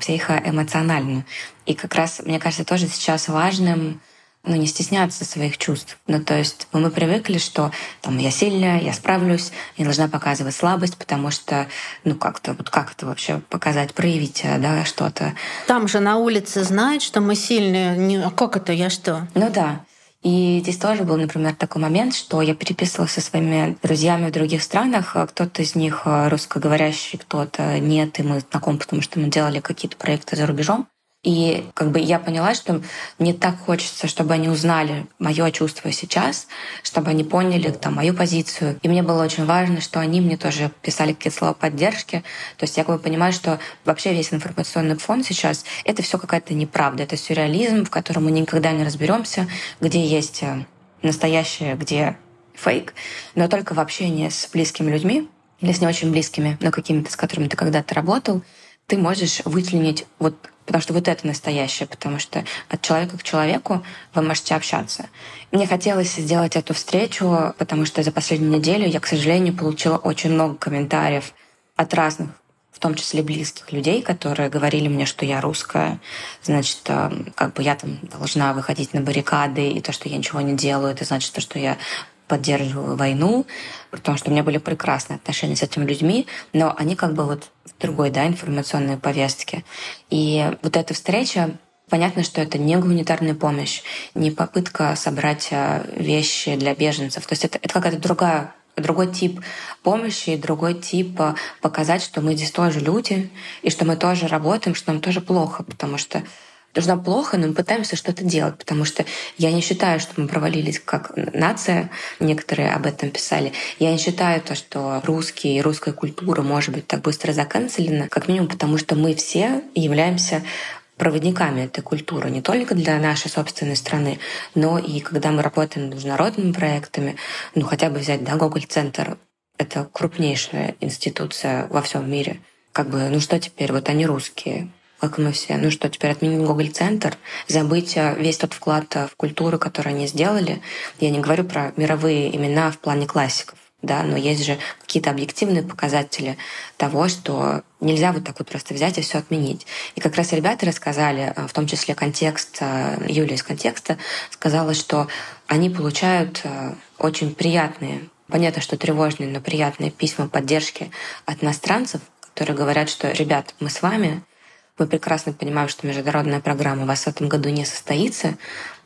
S2: психоэмоционально. И как раз, мне кажется, тоже сейчас важным ну, не стесняться своих чувств. Ну, то есть мы привыкли, что там я сильная, я справлюсь, не должна показывать слабость, потому что, ну, как-то, вот как это вообще показать, проявить, э, да, что-то.
S1: Там же на улице знают, что мы сильные. Не, а как это, я что?
S2: Ну да. И здесь тоже был, например, такой момент, что я переписывалась со своими друзьями в других странах. А кто-то из них э, русскоговорящий, кто-то нет, и мы знакомы, потому что мы делали какие-то проекты за рубежом. И как бы я поняла, что мне так хочется, чтобы они узнали мое чувство сейчас, чтобы они поняли там мою позицию. И мне было очень важно, что они мне тоже писали какие-то слова поддержки. То есть я как бы понимаю, что вообще весь информационный фон сейчас — это все какая-то неправда, это сюрреализм, в котором мы никогда не разберемся, где есть э, настоящее, где фейк, но только в общении с близкими людьми или с не очень близкими, но какими-то, с которыми ты когда-то работал, ты можешь вычленить вот потому что вот это настоящее, потому что от человека к человеку вы можете общаться. Мне хотелось сделать эту встречу, потому что за последнюю неделю я, к сожалению, получила очень много комментариев от разных в том числе близких людей, которые говорили мне, что я русская, значит, э, как бы я там должна выходить на баррикады, и то, что я ничего не делаю, это значит, что я поддерживаю войну, потому что у меня были прекрасные отношения с этими людьми, но они как бы вот в другой, да, информационной повестке. И вот эта встреча Понятно, что это не гуманитарная помощь, не попытка собрать э, вещи для беженцев. То есть это, это какая-то другая другой тип помощи, другой тип э, показать, что мы здесь тоже люди, и что мы тоже работаем, что нам тоже плохо, потому что должна плохо, но мы пытаемся что-то делать, потому что я не считаю, что мы провалились как нация, некоторые об этом писали. Я не считаю то, что русские и русская культура может быть так быстро заканцелена, как минимум потому, что мы все являемся проводниками этой культуры не только для нашей собственной страны, но и когда мы работаем над международными проектами, ну хотя бы взять да, Google Центр, это крупнейшая институция во всем мире. Как бы, ну что теперь, вот они русские, как мы все. Ну что, теперь отменить Google Центр, забыть э, весь тот вклад э, в культуру, который они сделали. Я не говорю про мировые имена в плане классиков, да, но есть же какие-то объективные показатели того, что нельзя вот так вот просто взять и все отменить. И как раз ребята рассказали, э, в том числе контекст, Юлия из контекста сказала, что они получают очень приятные, понятно, что тревожные, но приятные письма поддержки от иностранцев, которые говорят, что, ребят, мы с вами, мы прекрасно понимаем, что международная программа у вас в этом году не состоится,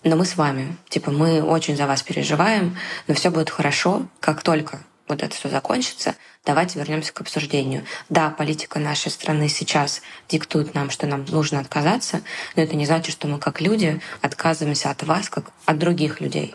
S2: но мы с вами. Типа, мы очень за вас переживаем, но все будет хорошо, как только вот это все закончится, давайте вернемся к обсуждению. Да, политика нашей страны сейчас диктует нам, что нам нужно отказаться, но это не значит, что мы как люди отказываемся от вас, как от других людей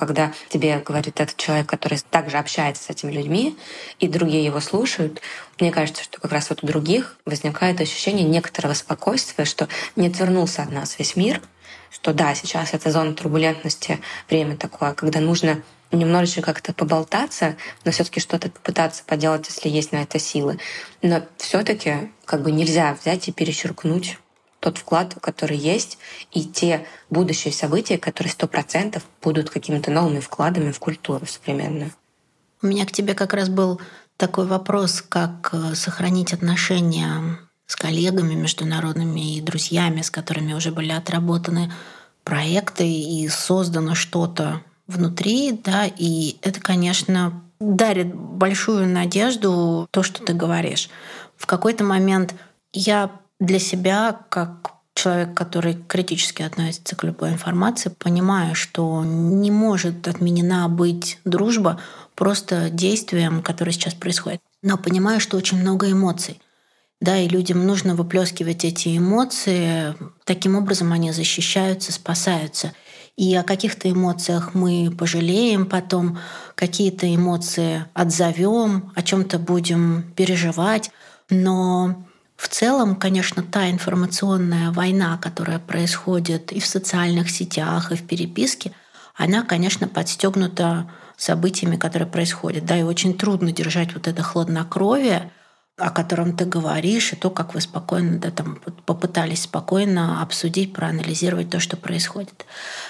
S2: когда тебе говорит этот человек, который также общается с этими людьми, и другие его слушают, мне кажется, что как раз вот у других возникает ощущение некоторого спокойствия, что не отвернулся от нас весь мир, что да, сейчас это зона турбулентности, время такое, когда нужно немножечко как-то поболтаться, но все-таки что-то попытаться поделать, если есть на это силы. Но все-таки как бы нельзя взять и перечеркнуть тот вклад, который есть, и те будущие события, которые сто процентов будут какими-то новыми вкладами в культуру современную.
S1: У меня к тебе как раз был такой вопрос, как э, сохранить отношения с коллегами международными и друзьями, с которыми уже были отработаны проекты и создано что-то внутри, да, и это, конечно, дарит большую надежду то, что ты говоришь. В какой-то момент я для себя, как человек, который критически относится к любой информации, понимаю, что не может отменена быть дружба просто действием, которое сейчас происходит. Но понимаю, что очень много эмоций. Да, и людям нужно выплескивать эти эмоции. Таким образом они защищаются, спасаются. И о каких-то эмоциях мы пожалеем потом, какие-то эмоции отзовем, о чем-то будем переживать. Но В целом, конечно, та информационная война, которая происходит и в социальных сетях, и в переписке, она, конечно, подстегнута событиями, которые происходят. Да, и очень трудно держать вот это хладнокровие, о котором ты говоришь, и то, как вы спокойно да, там, попытались спокойно обсудить, проанализировать то, что происходит.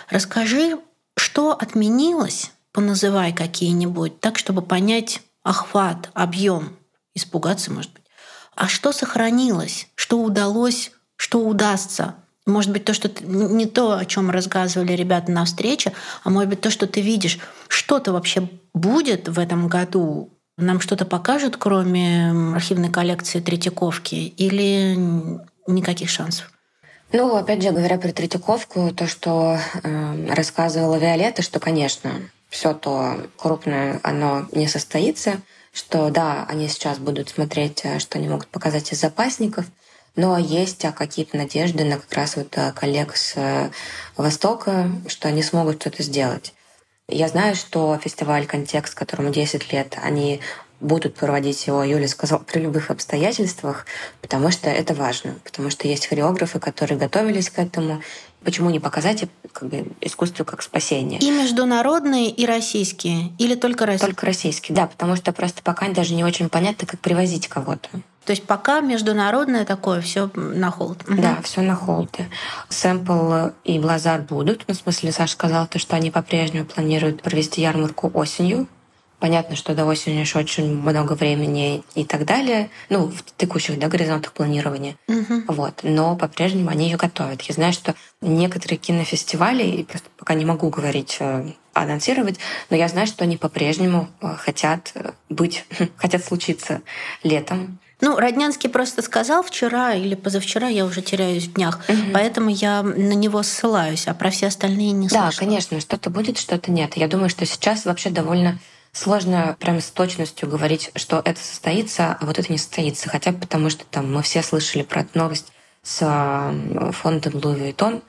S1: Расскажи, что отменилось, поназывай какие-нибудь, так, чтобы понять охват, объем, испугаться, может быть. А что сохранилось, что удалось, что удастся? Может быть, то, что ты, не то, о чем рассказывали ребята на встрече, а может быть, то, что ты видишь, что-то вообще будет в этом году, нам что-то покажут, кроме архивной коллекции Третьяковки, или никаких шансов?
S2: Ну, опять же, говоря про Третьяковку, то, что э, рассказывала Виолетта, что, конечно, все то крупное, оно не состоится, что да, они сейчас будут смотреть, э, что они могут показать из запасников, но есть а, какие-то надежды на как раз вот а, коллег с э, Востока, что они смогут что-то сделать. Я знаю, что фестиваль «Контекст», которому 10 лет, они будут проводить его, Юля сказала, при любых обстоятельствах, потому что это важно, потому что есть хореографы, которые готовились к этому. Почему не показать как бы, искусство как спасение?
S1: И международные, и российские? Или только российские?
S2: Только российские, да, потому что просто пока даже не очень понятно, как привозить кого-то.
S1: То есть пока международное такое все на холд.
S2: Да, угу. все на холде. Сэмпл и Блазар будут. Ну, в смысле, Саша сказал, то, что они по-прежнему планируют провести ярмарку осенью. Понятно, что до осени еще очень много времени и так далее. Ну, в текущих да, горизонтах планирования.
S1: Угу.
S2: Вот. Но по-прежнему они ее готовят. Я знаю, что некоторые кинофестивали, и просто пока не могу говорить э, анонсировать, но я знаю, что они по-прежнему э, хотят быть, хотят случиться летом.
S1: Ну, Роднянский просто сказал вчера или позавчера, я уже теряюсь в днях, угу. поэтому я на него ссылаюсь, а про все остальные не
S2: да,
S1: слышала.
S2: Да, конечно, что-то будет, что-то нет. Я думаю, что сейчас вообще довольно сложно прям с точностью говорить, что это состоится, а вот это не состоится. Хотя бы потому, что там мы все слышали про эту новость с фондом Louis Vuitton,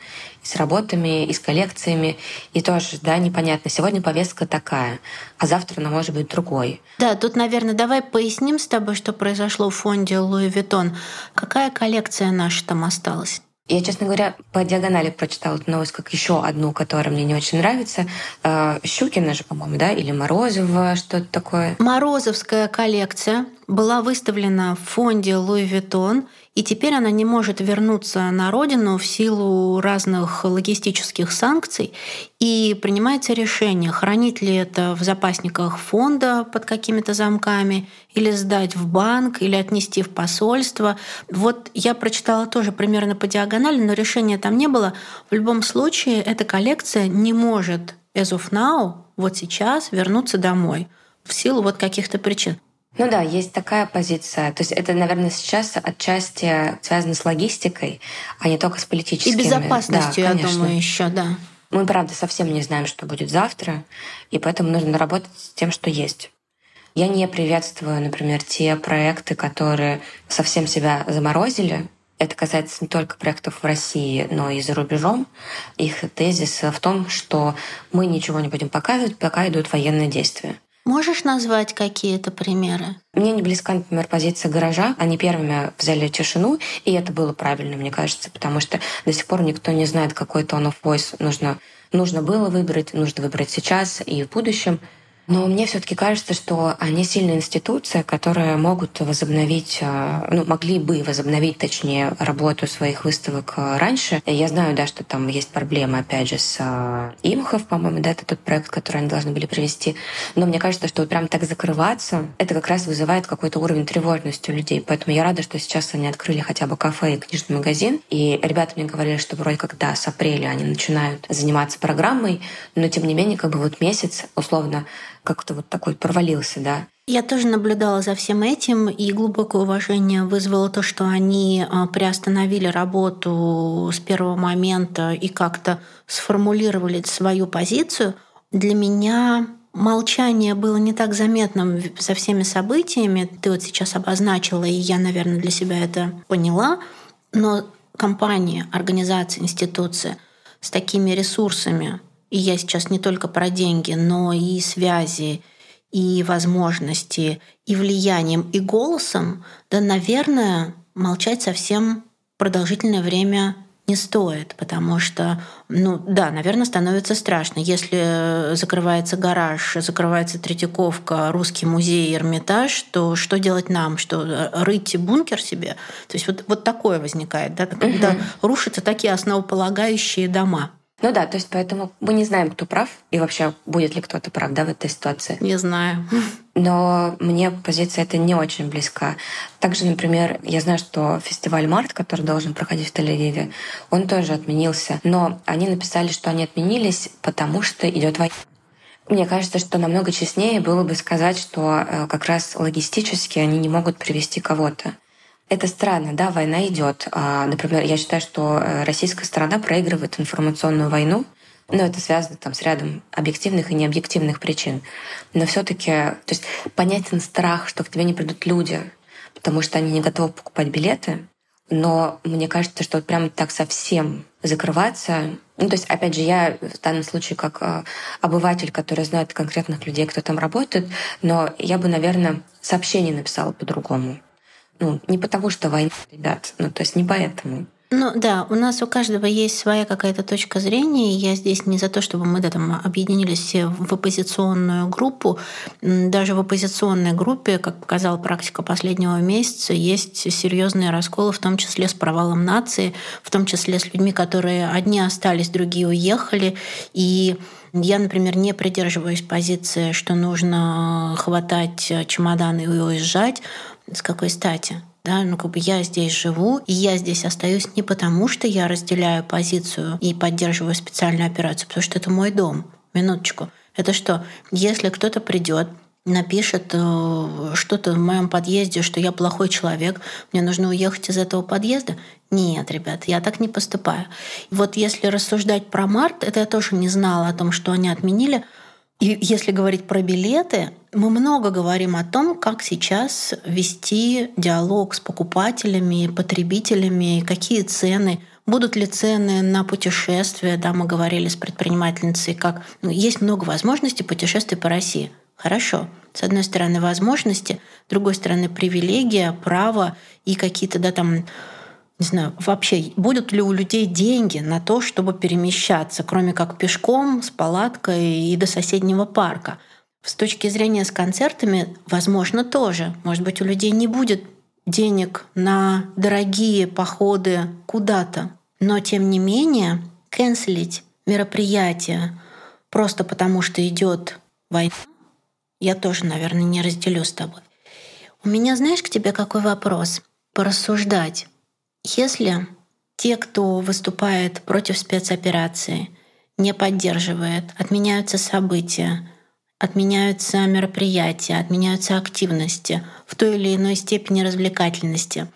S2: и с работами, и с коллекциями. И тоже, да, непонятно. Сегодня повестка такая, а завтра она может быть другой.
S1: Да, тут, наверное, давай поясним с тобой, что произошло в фонде Louis Vuitton. Какая коллекция наша там осталась?
S2: Я, честно говоря, по диагонали прочитала эту новость как еще одну, которая мне не очень нравится. Э, Щукина же, по-моему, да? Или Морозова, что-то такое.
S1: Морозовская коллекция была выставлена в фонде Louis Vuitton — и теперь она не может вернуться на родину в силу разных логистических санкций. И принимается решение, хранить ли это в запасниках фонда под какими-то замками, или сдать в банк, или отнести в посольство. Вот я прочитала тоже примерно по диагонали, но решения там не было. В любом случае, эта коллекция не может as of now, вот сейчас, вернуться домой в силу вот каких-то причин.
S2: Ну да, есть такая позиция. То есть это, наверное, сейчас отчасти связано с логистикой, а не только с политическими.
S1: И безопасностью, да, я думаю, еще, да.
S2: Мы, правда, совсем не знаем, что будет завтра, и поэтому нужно работать с тем, что есть. Я не приветствую, например, те проекты, которые совсем себя заморозили. Это касается не только проектов в России, но и за рубежом. Их тезис в том, что мы ничего не будем показывать, пока идут военные действия.
S1: Можешь назвать какие-то примеры?
S2: Мне не близка, например, позиция гаража. Они первыми взяли тишину, и это было правильно, мне кажется, потому что до сих пор никто не знает, какой tone of voice нужно, нужно было выбрать, нужно выбрать сейчас и в будущем. Но мне все-таки кажется, что они сильная институция, которые могут возобновить, э, ну, могли бы возобновить, точнее, работу своих выставок э, раньше. Я знаю, да, что там есть проблемы, опять же, с э, Имхов, по-моему, да, это тот проект, который они должны были привести. Но мне кажется, что вот прям так закрываться, это как раз вызывает какой-то уровень тревожности у людей. Поэтому я рада, что сейчас они открыли хотя бы кафе и книжный магазин. И ребята мне говорили, что вроде как, да, с апреля они начинают заниматься программой, но тем не менее, как бы вот месяц, условно, как-то вот такой провалился, да.
S1: Я тоже наблюдала за всем этим, и глубокое уважение вызвало то, что они а, приостановили работу с первого момента и как-то сформулировали свою позицию. Для меня молчание было не так заметным за всеми событиями. Ты вот сейчас обозначила, и я, наверное, для себя это поняла. Но компания, организация, институция с такими ресурсами, и я сейчас не только про деньги, но и связи, и возможности, и влиянием, и голосом, да, наверное, молчать совсем продолжительное время не стоит, потому что, ну да, наверное, становится страшно. Если закрывается гараж, закрывается Третьяковка, Русский музей, Эрмитаж, то что делать нам? Что рыть бункер себе? То есть вот, вот такое возникает, да, когда угу. рушатся такие основополагающие дома.
S2: Ну да, то есть поэтому мы не знаем, кто прав, и вообще будет ли кто-то прав да, в этой ситуации.
S1: Не знаю.
S2: Но мне позиция эта не очень близка. Также, например, я знаю, что фестиваль «Март», который должен проходить в Тель-Авиве, он тоже отменился. Но они написали, что они отменились, потому что идет война. Мне кажется, что намного честнее было бы сказать, что э, как раз логистически они не могут привести кого-то. Это странно, да, война идет. А, например, я считаю, что э, российская сторона проигрывает информационную войну, но это связано там с рядом объективных и необъективных причин. Но все-таки, то есть понятен страх, что к тебе не придут люди, потому что они не готовы покупать билеты. Но мне кажется, что вот прямо так совсем закрываться. Ну, то есть, опять же, я в данном случае как э, обыватель, который знает конкретных людей, кто там работает, но я бы, наверное, сообщение написала по-другому. Ну, не потому что война, ребят, ну, то есть не поэтому.
S1: Ну да, у нас у каждого есть своя какая-то точка зрения. Я здесь не за то, чтобы мы да, там, объединились все в оппозиционную группу. Даже в оппозиционной группе, как показала практика последнего месяца, есть серьезные расколы, в том числе с провалом нации, в том числе с людьми, которые одни остались, другие уехали. И я, например, не придерживаюсь позиции, что нужно хватать чемоданы и уезжать. С какой стати? Да, ну как бы я здесь живу, и я здесь остаюсь не потому, что я разделяю позицию и поддерживаю специальную операцию, потому что это мой дом. Минуточку. Это что, если кто-то придет, напишет э, что-то в моем подъезде, что я плохой человек, мне нужно уехать из этого подъезда? Нет, ребят, я так не поступаю. Вот если рассуждать про март, это я тоже не знала о том, что они отменили. И если говорить про билеты, мы много говорим о том, как сейчас вести диалог с покупателями, потребителями, какие цены, будут ли цены на путешествия. Да, мы говорили с предпринимательницей, как ну, есть много возможностей путешествий по России. Хорошо. С одной стороны, возможности, с другой стороны, привилегия, право и какие-то да, там не знаю, вообще будут ли у людей деньги на то, чтобы перемещаться, кроме как пешком, с палаткой и до соседнего парка. С точки зрения с концертами, возможно, тоже. Может быть, у людей не будет денег на дорогие походы куда-то. Но, тем не менее, канцелить мероприятие просто потому, что идет война, я тоже, наверное, не разделю с тобой. У меня, знаешь, к тебе какой вопрос? Порассуждать. Если те, кто выступает против спецоперации, не поддерживает, отменяются события, отменяются мероприятия, отменяются активности в той или иной степени развлекательности,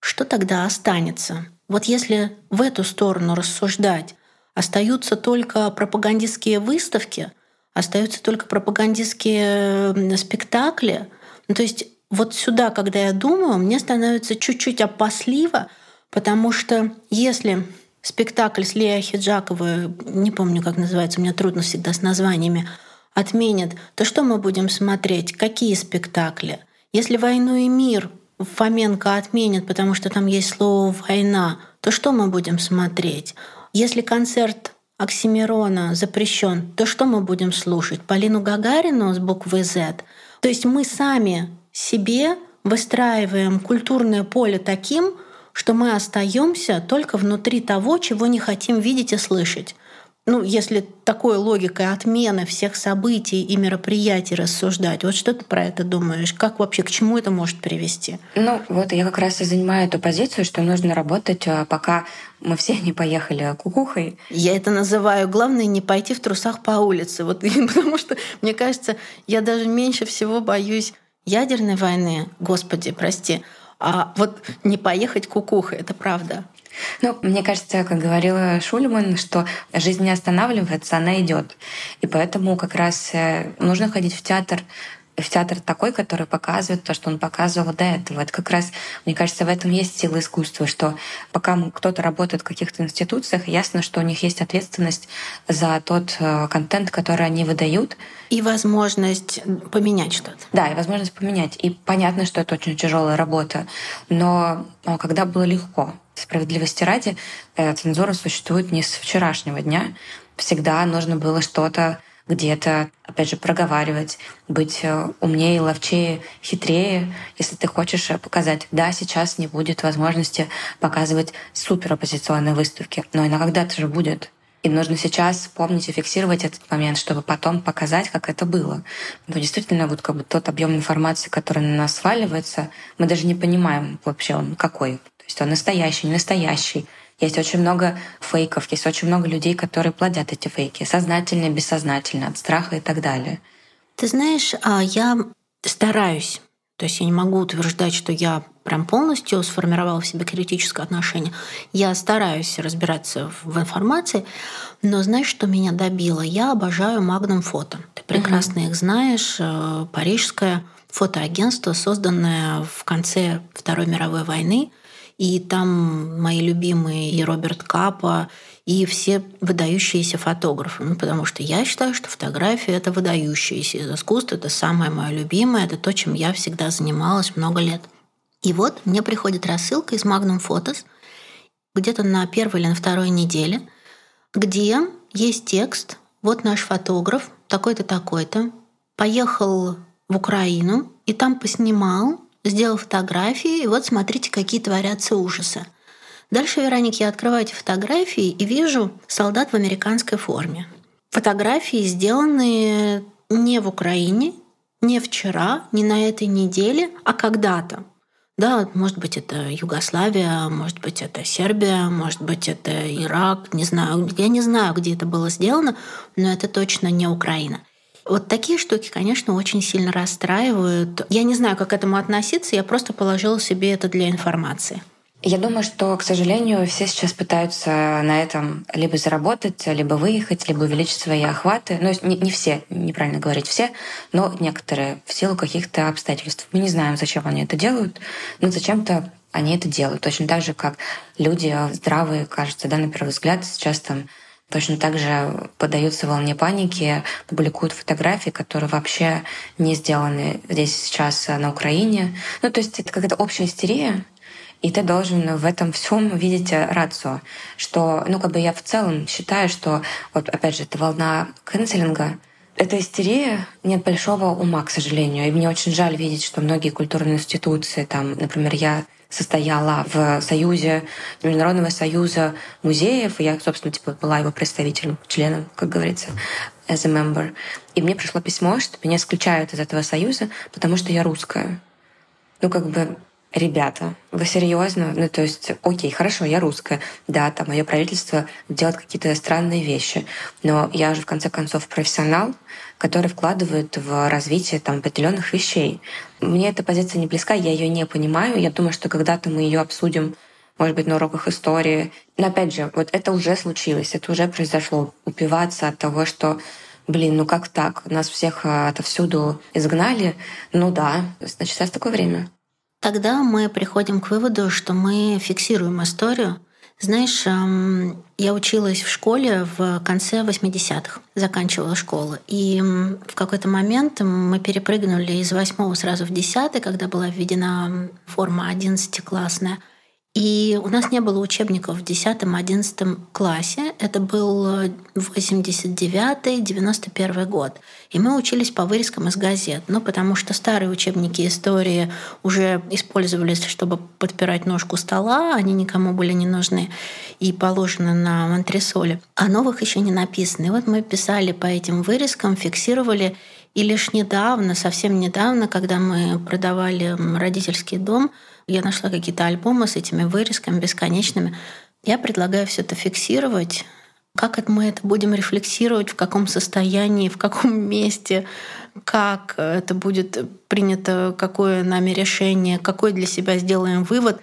S1: что тогда останется? Вот если в эту сторону рассуждать, остаются только пропагандистские выставки, остаются только пропагандистские спектакли, ну, то есть вот сюда, когда я думаю, мне становится чуть-чуть опасливо, Потому что если спектакль с Леей Хиджаковой, не помню, как называется, мне трудно всегда с названиями, отменят, то что мы будем смотреть? Какие спектакли? Если «Войну и мир» Фоменко отменят, потому что там есть слово «война», то что мы будем смотреть? Если концерт Оксимирона запрещен, то что мы будем слушать? Полину Гагарину с буквы «З»? То есть мы сами себе выстраиваем культурное поле таким, что мы остаемся только внутри того, чего не хотим видеть и слышать. Ну, если такой логикой отмены всех событий и мероприятий рассуждать, вот что ты про это думаешь? Как вообще, к чему это может привести?
S2: Ну, вот я как раз и занимаю эту позицию, что нужно работать, а, пока мы все не поехали кукухой.
S1: Я это называю главное не пойти в трусах по улице. Вот, потому что, мне кажется, я даже меньше всего боюсь ядерной войны, господи, прости, а вот не поехать кукухой, это правда.
S2: Ну, мне кажется, как говорила Шульман, что жизнь не останавливается, она идет. И поэтому как раз э, нужно ходить в театр в театр такой, который показывает то, что он показывал до этого. Это как раз, мне кажется, в этом есть сила искусства, что пока кто-то работает в каких-то институциях, ясно, что у них есть ответственность за тот э, контент, который они выдают.
S1: И возможность поменять что-то.
S2: Да, и возможность поменять. И понятно, что это очень тяжелая работа. Но а, когда было легко, справедливости ради, э, цензура существует не с вчерашнего дня. Всегда нужно было что-то где-то, опять же, проговаривать, быть э, умнее, ловчее, хитрее, если ты хочешь э, показать, да, сейчас не будет возможности показывать супер оппозиционные выставки, но иногда это же будет. И нужно сейчас помнить и фиксировать этот момент, чтобы потом показать, как это было. Но действительно, вот как бы тот объем информации, который на нас сваливается, мы даже не понимаем вообще он какой. То есть он настоящий, не настоящий. Есть очень много фейков, есть очень много людей, которые плодят эти фейки, сознательно, бессознательно, от страха и так далее.
S1: Ты знаешь, а я стараюсь, то есть я не могу утверждать, что я прям полностью сформировала в себе критическое отношение. Я стараюсь разбираться в информации, но знаешь, что меня добило? Я обожаю Magnum Фото. Ты прекрасно угу. их знаешь. Э, парижское фотоагентство, созданное в конце Второй мировой войны и там мои любимые и Роберт Капа, и все выдающиеся фотографы. Ну, потому что я считаю, что фотография — это выдающееся искусство, это самое мое любимое, это то, чем я всегда занималась много лет. И вот мне приходит рассылка из Magnum Photos где-то на первой или на второй неделе, где есть текст «Вот наш фотограф, такой-то, такой-то, поехал в Украину и там поснимал сделал фотографии, и вот смотрите, какие творятся ужасы. Дальше, Вероник, я открываю эти фотографии и вижу солдат в американской форме. Фотографии сделаны не в Украине, не вчера, не на этой неделе, а когда-то. Да, может быть, это Югославия, может быть, это Сербия, может быть, это Ирак, не знаю. Я не знаю, где это было сделано, но это точно не Украина. Вот такие штуки, конечно, очень сильно расстраивают. Я не знаю, как к этому относиться, я просто положила себе это для информации.
S2: Я думаю, что, к сожалению, все сейчас пытаются на этом либо заработать, либо выехать, либо увеличить свои охваты. Ну, не, не все, неправильно говорить все, но некоторые в силу каких-то обстоятельств. Мы не знаем, зачем они это делают, но зачем-то они это делают. Точно так же, как люди здравые, кажется, да, на первый взгляд, сейчас там Точно так же поддаются волне паники, публикуют фотографии, которые вообще не сделаны здесь сейчас на Украине. Ну, то есть это какая-то общая истерия, и ты должен в этом всем видеть рацию, что, ну, как бы я в целом считаю, что, вот опять же, эта волна канцелинга, эта истерия нет большого ума, к сожалению. И мне очень жаль видеть, что многие культурные институции, там, например, я состояла в союзе, Международного союза музеев, и я, собственно, типа, была его представителем, членом, как говорится, as a member. И мне пришло письмо, что меня исключают из этого союза, потому что я русская. Ну, как бы, ребята, вы серьезно? Ну, то есть, окей, хорошо, я русская. Да, там мое правительство делает какие-то странные вещи. Но я же, в конце концов, профессионал, который вкладывает в развитие там, определенных вещей. Мне эта позиция не близка, я ее не понимаю. Я думаю, что когда-то мы ее обсудим может быть, на уроках истории. Но опять же, вот это уже случилось, это уже произошло. Упиваться от того, что блин, ну как так? Нас всех а, отовсюду изгнали. Ну да, значит, сейчас такое время.
S1: Тогда мы приходим к выводу, что мы фиксируем историю. Знаешь, эм, я училась в школе в конце 80-х, заканчивала школу. И в какой-то момент мы перепрыгнули из 8 сразу в 10 когда была введена форма 11-классная. И у нас не было учебников в 10-11 классе. Это был 89-91 год. И мы учились по вырезкам из газет. Ну, потому что старые учебники истории уже использовались, чтобы подпирать ножку стола. Они никому были не нужны и положены на антресоле. А новых еще не написано. И вот мы писали по этим вырезкам, фиксировали. И лишь недавно, совсем недавно, когда мы продавали родительский дом, я нашла какие-то альбомы с этими вырезками бесконечными. Я предлагаю все это фиксировать. Как мы это будем рефлексировать, в каком состоянии, в каком месте, как это будет принято, какое нами решение, какой для себя сделаем вывод.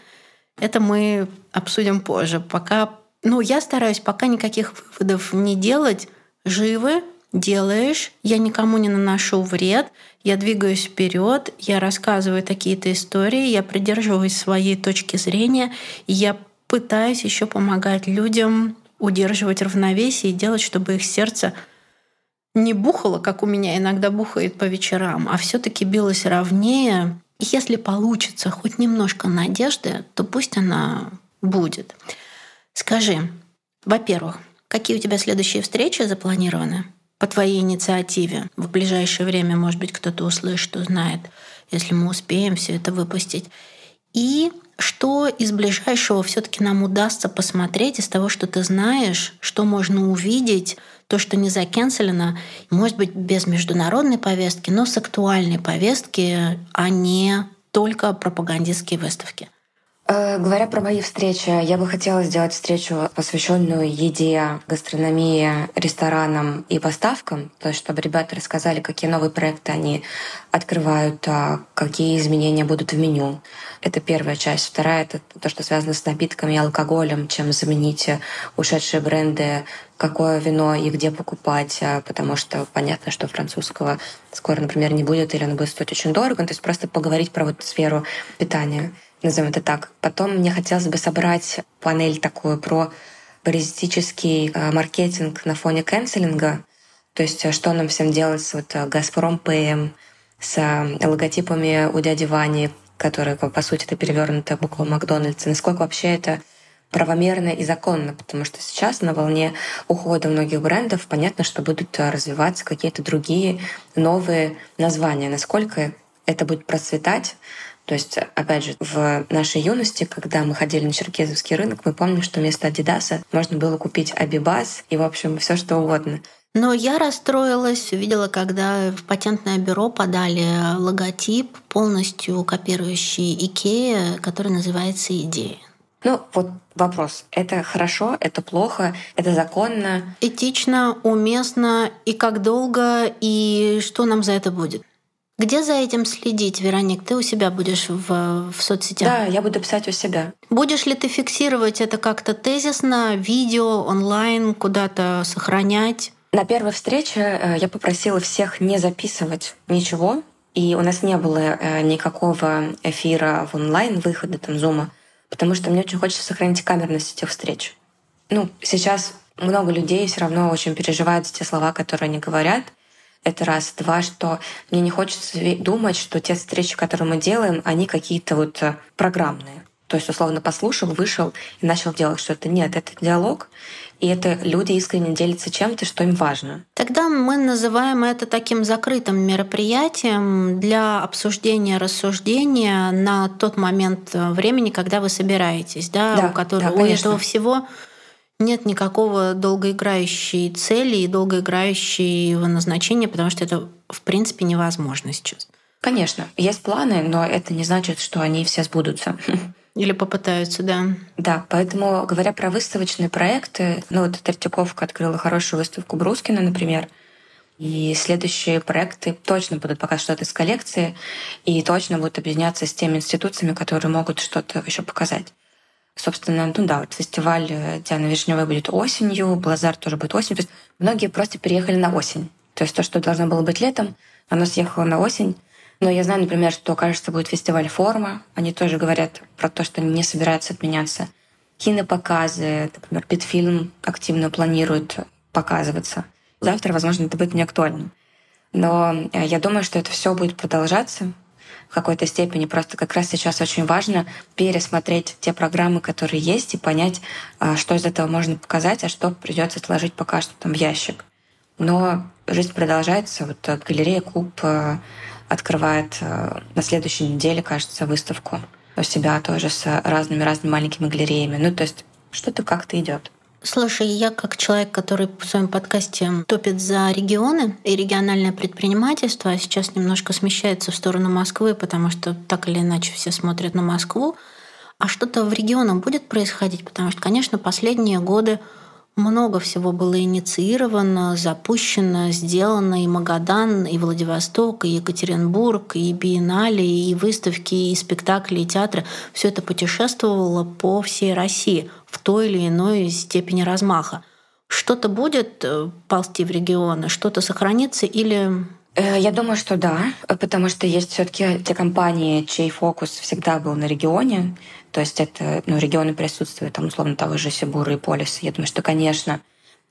S1: Это мы обсудим позже. Пока, ну, я стараюсь пока никаких выводов не делать. Живы, делаешь, я никому не наношу вред, я двигаюсь вперед, я рассказываю такие-то истории, я придерживаюсь своей точки зрения, и я пытаюсь еще помогать людям удерживать равновесие и делать, чтобы их сердце не бухало, как у меня иногда бухает по вечерам, а все-таки билось ровнее. И если получится хоть немножко надежды, то пусть она будет. Скажи, во-первых, какие у тебя следующие встречи запланированы по твоей инициативе? В ближайшее время, может быть, кто-то услышит, узнает, если мы успеем все это выпустить. И что из ближайшего все-таки нам удастся посмотреть из того, что ты знаешь, что можно увидеть, то, что не закенселено, может быть, без международной повестки, но с актуальной повестки, а не только пропагандистские выставки.
S2: Э, говоря про мои встречи, я бы хотела сделать встречу, посвященную еде, гастрономии, ресторанам и поставкам, то есть чтобы ребята рассказали, какие новые проекты они открывают, а какие изменения будут в меню. Это первая часть. Вторая — это то, что связано с напитками и алкоголем, чем заменить ушедшие бренды, какое вино и где покупать, а, потому что понятно, что французского скоро, например, не будет, или оно будет стоить очень дорого. То есть просто поговорить про вот сферу питания назовем это так. Потом мне хотелось бы собрать панель такую про паразитический э, маркетинг на фоне канцелинга, то есть э, что нам всем делать с вот э, Газпром ПМ, с логотипами у дяди Вани, которые, по сути, это перевернутая буква Макдональдса, насколько вообще это правомерно и законно, потому что сейчас на волне ухода многих брендов понятно, что будут развиваться какие-то другие новые названия. Насколько это будет процветать, то есть, опять же, в нашей юности, когда мы ходили на черкезовский рынок, мы помним, что вместо Адидаса можно было купить Абибас и, в общем, все что угодно.
S1: Но я расстроилась, увидела, когда в патентное бюро подали логотип, полностью копирующий Икея, который называется «Идея».
S2: Ну, вот вопрос. Это хорошо, это плохо, это законно?
S1: Этично, уместно, и как долго, и что нам за это будет? Где за этим следить, Вероник? Ты у себя будешь в, в соцсетях?
S2: Да, я буду писать у себя.
S1: Будешь ли ты фиксировать это как-то тезисно, видео, онлайн, куда-то сохранять?
S2: На первой встрече э, я попросила всех не записывать ничего, и у нас не было э, никакого эфира в онлайн, выхода там зума, потому что мне очень хочется сохранить камерность этих встреч. Ну, сейчас много людей все равно очень переживают за те слова, которые они говорят, это раз. Два, что мне не хочется думать, что те встречи, которые мы делаем, они какие-то вот э, программные. То есть, условно, послушал, вышел и начал делать что-то. Нет, это диалог, и это люди искренне делятся чем-то, что им важно.
S1: Тогда мы называем это таким закрытым мероприятием для обсуждения, рассуждения на тот момент э, времени, когда вы собираетесь, да, да у которого да, у этого всего нет никакого долгоиграющей цели и долгоиграющего назначения, потому что это, в принципе, невозможно сейчас.
S2: Конечно, есть планы, но это не значит, что они все сбудутся.
S1: Или попытаются, да.
S2: Да, поэтому, говоря про выставочные проекты, ну вот Третьяковка открыла хорошую выставку Брускина, например, и следующие проекты точно будут пока что-то из коллекции и точно будут объединяться с теми институциями, которые могут что-то еще показать. Собственно, ну да, вот фестиваль э, Диана Вишневой будет осенью, Блазар тоже будет осенью. То есть многие просто переехали на осень. То есть то, что должно было быть летом, оно съехало на осень. Но я знаю, например, что, кажется, будет фестиваль «Форма». Они тоже говорят про то, что они не собираются отменяться. Кинопоказы, например, Питфильм активно планирует показываться. Завтра, возможно, это будет не актуально. Но э, я думаю, что это все будет продолжаться в какой-то степени. Просто как раз сейчас очень важно пересмотреть те программы, которые есть, и понять, а, что из этого можно показать, а что придется сложить пока что там в ящик. Но жизнь продолжается. Вот э, галерея Куб э, открывает э, на следующей неделе, кажется, выставку у себя тоже с разными-разными маленькими галереями. Ну, то есть что-то как-то идет.
S1: Слушай, я как человек, который в своем подкасте топит за регионы и региональное предпринимательство, а сейчас немножко смещается в сторону Москвы, потому что так или иначе все смотрят на Москву, а что-то в регионах будет происходить, потому что, конечно, последние годы много всего было инициировано, запущено, сделано и Магадан, и Владивосток, и Екатеринбург, и биеннале, и выставки, и спектакли, и театры. Все это путешествовало по всей России в той или иной степени размаха. Что-то будет э, ползти в регионы, что-то сохранится или
S2: Э, я думаю, что да, потому что есть все-таки те компании, чей фокус всегда был на регионе, то есть это ну, регионы присутствуют, там, условно, того же Сибура и Полиса. Я думаю, что, конечно,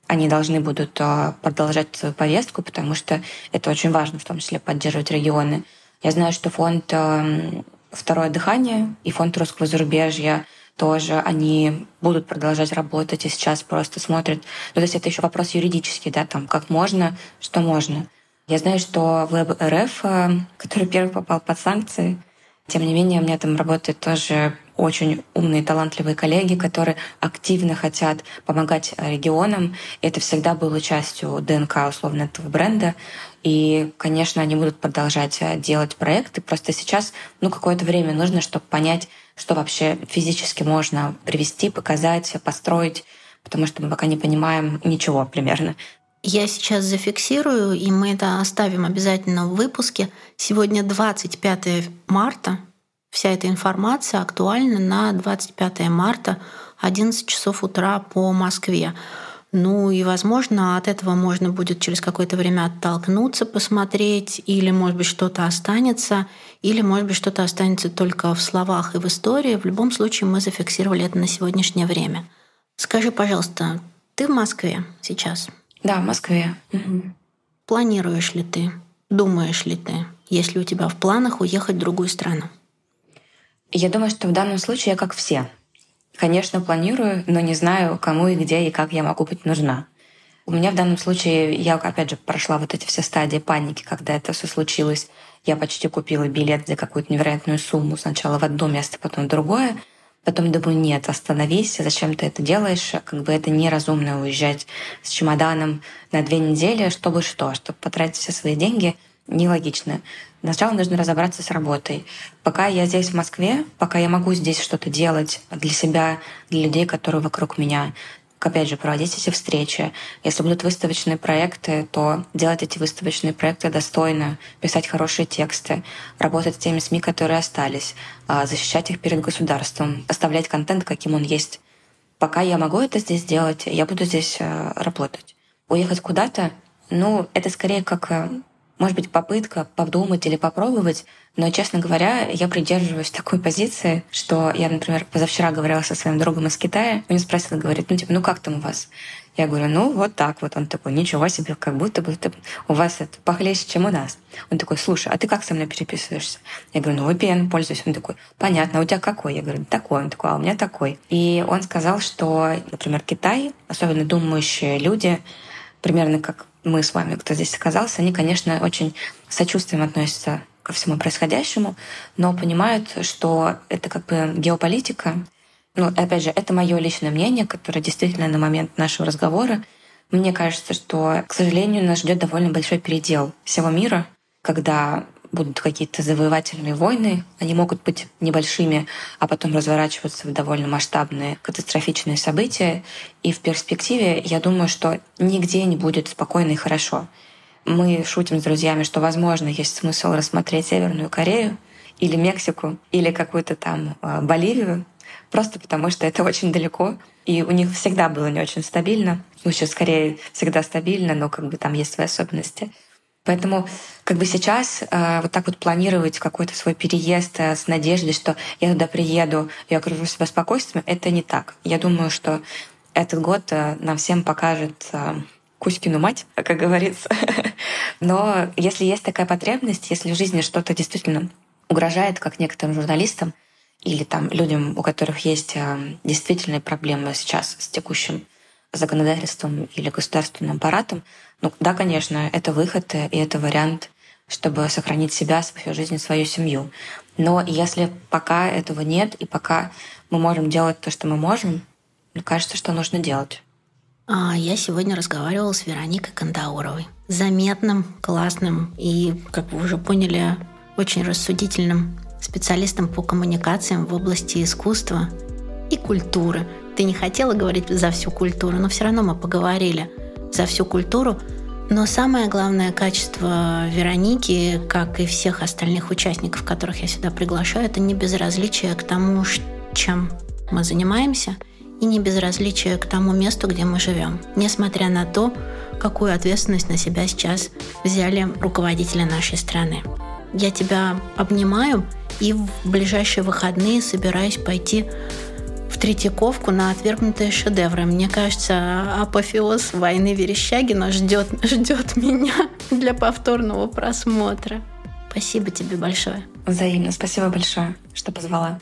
S2: они должны будут а, продолжать свою повестку, потому что это очень важно, в том числе поддерживать регионы. Я знаю, что фонд эм, «Второе дыхание» и фонд русского зарубежья тоже они будут продолжать работать и сейчас просто смотрят. Ну, то есть это еще вопрос юридический, да, там, как можно, что можно. Я знаю, что Web РФ, э, который первый попал под санкции, тем не менее, у меня там работают тоже очень умные, талантливые коллеги, которые активно хотят помогать регионам. Это всегда было частью ДНК, условно, этого бренда. И, конечно, они будут продолжать э, делать проекты. Просто сейчас ну, какое-то время нужно, чтобы понять, что вообще физически можно привести, показать, построить, потому что мы пока не понимаем ничего примерно.
S1: Я сейчас зафиксирую, и мы это оставим обязательно в выпуске. Сегодня 25 марта. Вся эта информация актуальна на 25 марта, 11 часов утра по Москве. Ну и, возможно, от этого можно будет через какое-то время оттолкнуться, посмотреть, или, может быть, что-то останется, или, может быть, что-то останется только в словах и в истории. В любом случае, мы зафиксировали это на сегодняшнее время. Скажи, пожалуйста, ты в Москве сейчас?
S2: Да, в Москве. Угу.
S1: Планируешь ли ты, думаешь ли ты, если у тебя в планах уехать в другую страну?
S2: Я думаю, что в данном случае я как все. Конечно, планирую, но не знаю, кому и где и как я могу быть нужна. У меня в данном случае, я, опять же, прошла вот эти все стадии паники, когда это все случилось. Я почти купила билет за какую-то невероятную сумму сначала в одно место, потом в другое. Потом думаю, нет, остановись, зачем ты это делаешь? Как бы это неразумно уезжать с чемоданом на две недели, чтобы что, чтобы потратить все свои деньги, нелогично. Сначала нужно разобраться с работой. Пока я здесь в Москве, пока я могу здесь что-то делать для себя, для людей, которые вокруг меня, опять же, проводить эти встречи. Если будут выставочные проекты, то делать эти выставочные проекты достойно, писать хорошие тексты, работать с теми СМИ, которые остались, а, защищать их перед государством, оставлять контент, каким он есть. Пока я могу это здесь делать, я буду здесь а, работать. Уехать куда-то, ну, это скорее как а, может быть, попытка подумать или попробовать, но, честно говоря, я придерживаюсь такой позиции, что я, например, позавчера говорила со своим другом из Китая, он спросил, говорит, ну, типа, ну как там у вас? Я говорю, ну, вот так вот. Он такой, ничего себе, как будто бы у вас это похлеще, чем у нас. Он такой, слушай, а ты как со мной переписываешься? Я говорю, ну, VPN пользуюсь. Он такой, понятно, а у тебя какой? Я говорю, такой. Он такой, а у меня такой. И он сказал, что, например, Китай, особенно думающие люди, примерно как мы с вами, кто здесь оказался, они, конечно, очень сочувствием относятся ко всему происходящему, но понимают, что это как бы геополитика. Ну, опять же, это мое личное мнение, которое действительно на момент нашего разговора мне кажется, что, к сожалению, нас ждет довольно большой передел всего мира, когда будут какие-то завоевательные войны, они могут быть небольшими, а потом разворачиваться в довольно масштабные катастрофичные события. И в перспективе я думаю, что нигде не будет спокойно и хорошо. Мы шутим с друзьями, что, возможно, есть смысл рассмотреть Северную Корею или Мексику, или какую-то там а, Боливию, просто потому что это очень далеко, и у них всегда было не очень стабильно. Ну, сейчас скорее всегда стабильно, но как бы там есть свои особенности. Поэтому как бы сейчас э, вот так вот планировать какой-то свой переезд э, с надеждой, что я туда приеду, я окружу себя спокойствием, это не так. Я думаю, что этот год э, нам всем покажет э, Кузькину мать, как говорится. Но если есть такая потребность, если в жизни что-то действительно угрожает, как некоторым журналистам или там людям, у которых есть э, действительные проблемы сейчас с текущим законодательством или государственным аппаратом, ну да, конечно, это выход и это вариант, чтобы сохранить себя, свою жизнь, свою семью. Но если пока этого нет, и пока мы можем делать то, что мы можем, мне кажется, что нужно делать.
S1: А я сегодня разговаривала с Вероникой Кандауровой. Заметным, классным и, как вы уже поняли, очень рассудительным специалистом по коммуникациям в области искусства и культуры. Ты не хотела говорить за всю культуру, но все равно мы поговорили – за всю культуру. Но самое главное качество Вероники, как и всех остальных участников, которых я сюда приглашаю, это не безразличие к тому, чем мы занимаемся, и не безразличие к тому месту, где мы живем, несмотря на то, какую ответственность на себя сейчас взяли руководители нашей страны. Я тебя обнимаю и в ближайшие выходные собираюсь пойти в Третьяковку на отвергнутые шедевры. Мне кажется, апофеоз войны Верещагина ждет, ждет меня для повторного просмотра. Спасибо тебе большое.
S2: Взаимно. Спасибо большое, что позвала.